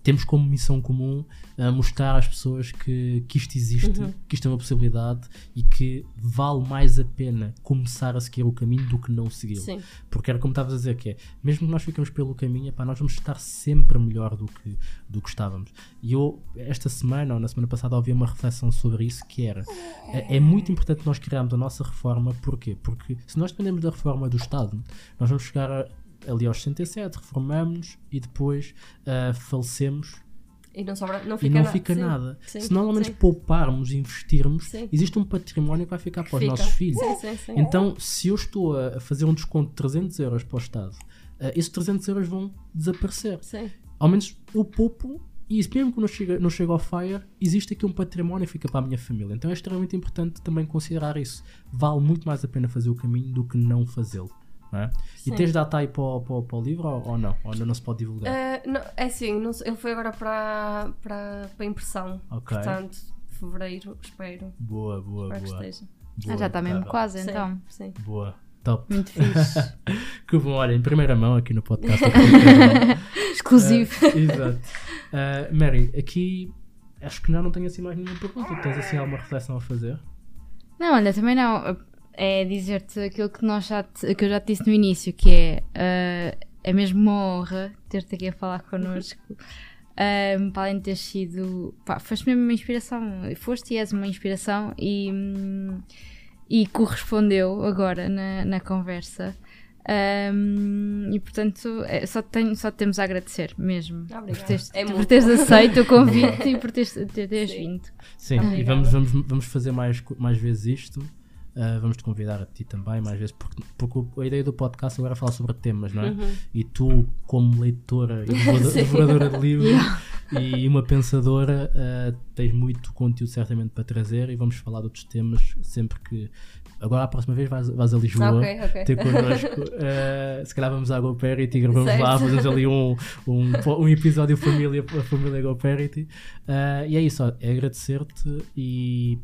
temos como missão comum a mostrar às pessoas que, que isto existe, Uhum. que isto é uma possibilidade e que vale mais a pena começar a seguir o caminho do que não segui-lo. Porque era como estavas a dizer que é, mesmo que nós ficamos pelo caminho, epá, nós vamos estar sempre melhor do que, do que estávamos. E eu, esta semana ou na semana passada, ouvi uma reflexão sobre isso que era, é, é muito importante nós criarmos a nossa reforma, porquê? Porque se nós dependemos da reforma do Estado, nós vamos chegar a- ali aos 67, reformamos e depois ah, falecemos E não, sobra, não e fica não nada. fica Sim. nada. Sim, Se nós ao menos sim. pouparmos e investirmos, existe um património que vai ficar para os Fica. nossos filhos. Então, se eu estou a fazer um desconto de 300 euros para o Estado, eh, esses 300 euros vão desaparecer. Ao menos eu poupo e isso mesmo que não chega, não chega ao FIRE, existe aqui um património que fica para a minha família. Então é extremamente importante também considerar isso. Vale muito mais a pena fazer o caminho do que não fazê-lo. Não é? E tens data aí para, o- para, para o livro ou, ou não? Ou ainda não se pode divulgar? Uh, não, é assim, não ele foi agora para, para, para impressão. Ok. Portanto, fevereiro, espero. Boa, boa, Espero que boa. esteja. boa Ah, já está mesmo quase, Sim, então. Sim. Boa. Top. Muito fixe. Que bom, olha, em primeira mão aqui no podcast. Exclusivo. Ah, exato. Ah, Mary, aqui acho que já não tenho assim mais nenhuma pergunta. Tens assim alguma reflexão a fazer? Não, olha, também não. É dizer-te aquilo que, nós já te- que eu já te disse no início, que é, ah, é mesmo uma honra ter-te aqui a falar connosco. Ah, para além de ter sido. Pá, foste mesmo uma inspiração. Foste e és uma inspiração e, e correspondeu agora na, na conversa. Hum, e portanto, é, só, tenho, só temos a agradecer mesmo por Obrigada. teres, É por teres aceito o convite e por teres, ter, teres Sim. vindo. Sim, e Obrigada. vamos, vamos, vamos fazer mais, mais vezes isto. Ah, vamos te convidar a ti também, mais vezes, porque, porque a ideia do podcast agora é falar sobre temas, não é? Uhum. E tu, como leitora e devoradora, de livros Yeah. e uma pensadora, ah, tens muito conteúdo certamente para trazer e vamos falar de outros temas sempre que. Agora, a próxima vez, vais, vais a Lisboa Ok, ok. ter connosco. ah, se calhar vamos à GoParity e gravamos Certo. lá, fazemos ali um, um, um episódio família, a família GoParity. E é isso, ó, é agradecer-te e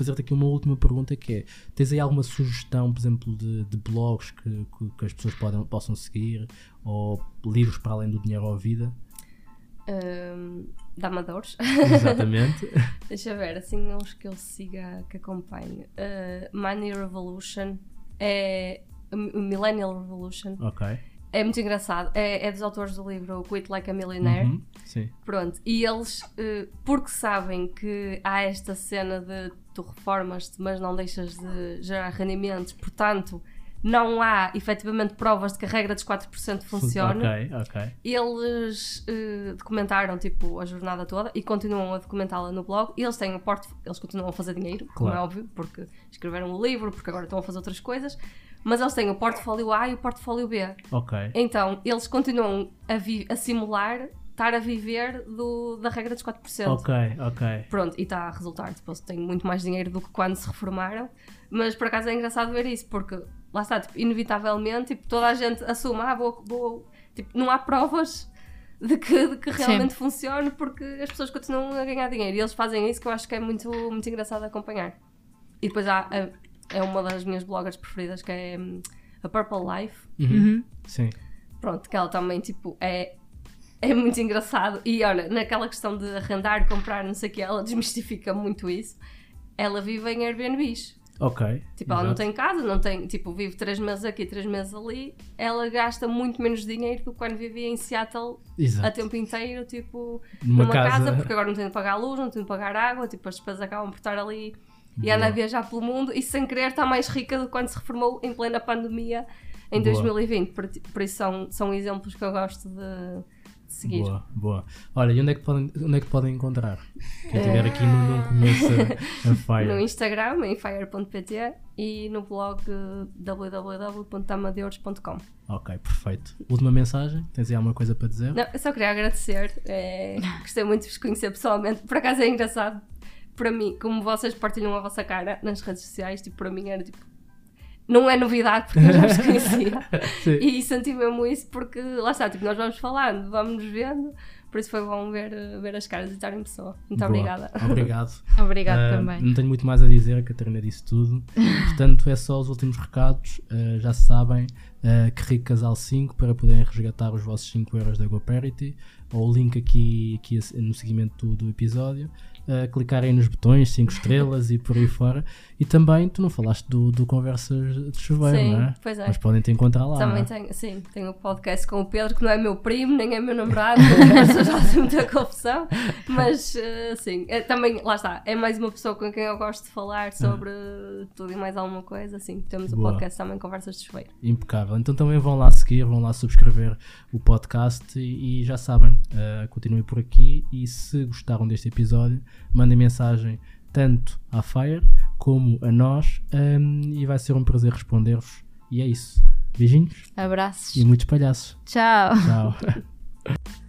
fazer-te aqui uma última pergunta que é, tens aí alguma sugestão, por exemplo, de, de blogs que, que, que as pessoas podem, possam seguir ou livros para além do dinheiro ou vida? Um, da Amadores. Exatamente. Deixa ver, assim, uns que eu siga, que acompanho. Uh, Money Revolution é. Millennial Revolution. ok. É muito engraçado. É, é dos autores do livro Quit Like a Millionaire. Uhum, Sim. Pronto, e eles, eh, porque sabem que há esta cena de tu reformas-te, mas não deixas de gerar rendimentos, portanto, não há efetivamente provas de que a regra dos 4% funciona. Ok, ok. Eles eh, documentaram tipo a jornada toda e continuam a documentá-la no blog. E eles têm o porto, eles continuam a fazer dinheiro, como é Claro. óbvio, porque escreveram o livro, porque agora estão a fazer outras coisas. Mas eles têm o portfólio A e o portfólio B. Ok. Então, eles continuam a, vi- a simular estar a viver do- da regra dos 4%. Ok, ok. Pronto, e está a resultar. Depois têm muito mais dinheiro do que quando se reformaram. Mas por acaso é engraçado ver isso, porque lá está, tipo, inevitavelmente, tipo, toda a gente assume, ah, vou, vou- Tipo, não há provas de que, de que realmente funcione porque as pessoas continuam a ganhar dinheiro. E eles fazem isso que eu acho que é muito, muito engraçado acompanhar. E depois há, a- é uma das minhas bloggers preferidas que é hum, a Purple Life. Uhum. Uhum. Sim. Pronto, que ela também, tipo, é, é muito engraçado. E olha, naquela questão de arrendar, comprar, não sei o que, ela desmistifica muito isso. Ela vive em Airbnbs. Ok. Tipo, ela não tem casa, não tem, tipo, vive três meses aqui, três meses ali. Ela gasta muito menos dinheiro do que quando vivia em Seattle Exato. a tempo inteiro, tipo, Numa numa casa- casa, porque agora não tem de pagar luz, não tem de pagar água, tipo, as despesas acabam por estar ali e anda a viajar pelo mundo e sem querer está mais rica do que quando se reformou em plena pandemia em Boa. 2020. Por, por isso são, são exemplos que eu gosto de, de seguir. Boa, boa. Olha, e onde é que podem, onde é que podem encontrar? Quem estiver aqui não, não conhece a, a Fire. No Instagram, em fire.pt e no blog eh, www.tamadeuros.com. Ok, perfeito. Última mensagem? Tens aí alguma coisa para dizer? Não, eu só queria agradecer. é, gostei muito de vos conhecer pessoalmente. Por acaso é engraçado. Para mim, como vocês partilham a vossa cara nas redes sociais, tipo, para mim era tipo. Não é novidade porque eu já vos conhecia. E senti mesmo isso porque lá está, tipo, nós vamos falando, vamos nos vendo. Por isso foi bom ver, ver as caras e estar em pessoa. Muito Boa. obrigada. Obrigado. Obrigado Ah, também. Não tenho muito mais a dizer, a Catarina disse tudo. Portanto, é só os últimos recados. Ah, já sabem, uh, que Rico Casal 5 para poderem resgatar os vossos 5 euros da GoParity. Ou o link aqui, aqui no seguimento do, do episódio. Uh, clicarem nos botões, 5 estrelas e por aí fora. E também, tu não falaste do, do Conversas de Chuveiro, Sim, não é? pois é. Mas podem te encontrar lá. Também tenho, sim, tenho o podcast com o Pedro, que não é meu primo, nem é meu namorado, as pessoas fazem muita confusão, mas eh, sim, é, também, lá está, é mais uma pessoa com quem eu gosto de falar sobre tudo e mais alguma coisa, sim, temos Boa. o podcast também Conversas de Chuveiro. Impecável. Então também vão lá seguir, vão lá subscrever o podcast e, e já sabem, uh, continuem por aqui e se gostaram deste episódio, mandem mensagem tanto à Fire como a nós um, e vai ser um prazer responder-vos. E é isso. Beijinhos Abraços. e muitos palhaços. Tchau. Tchau.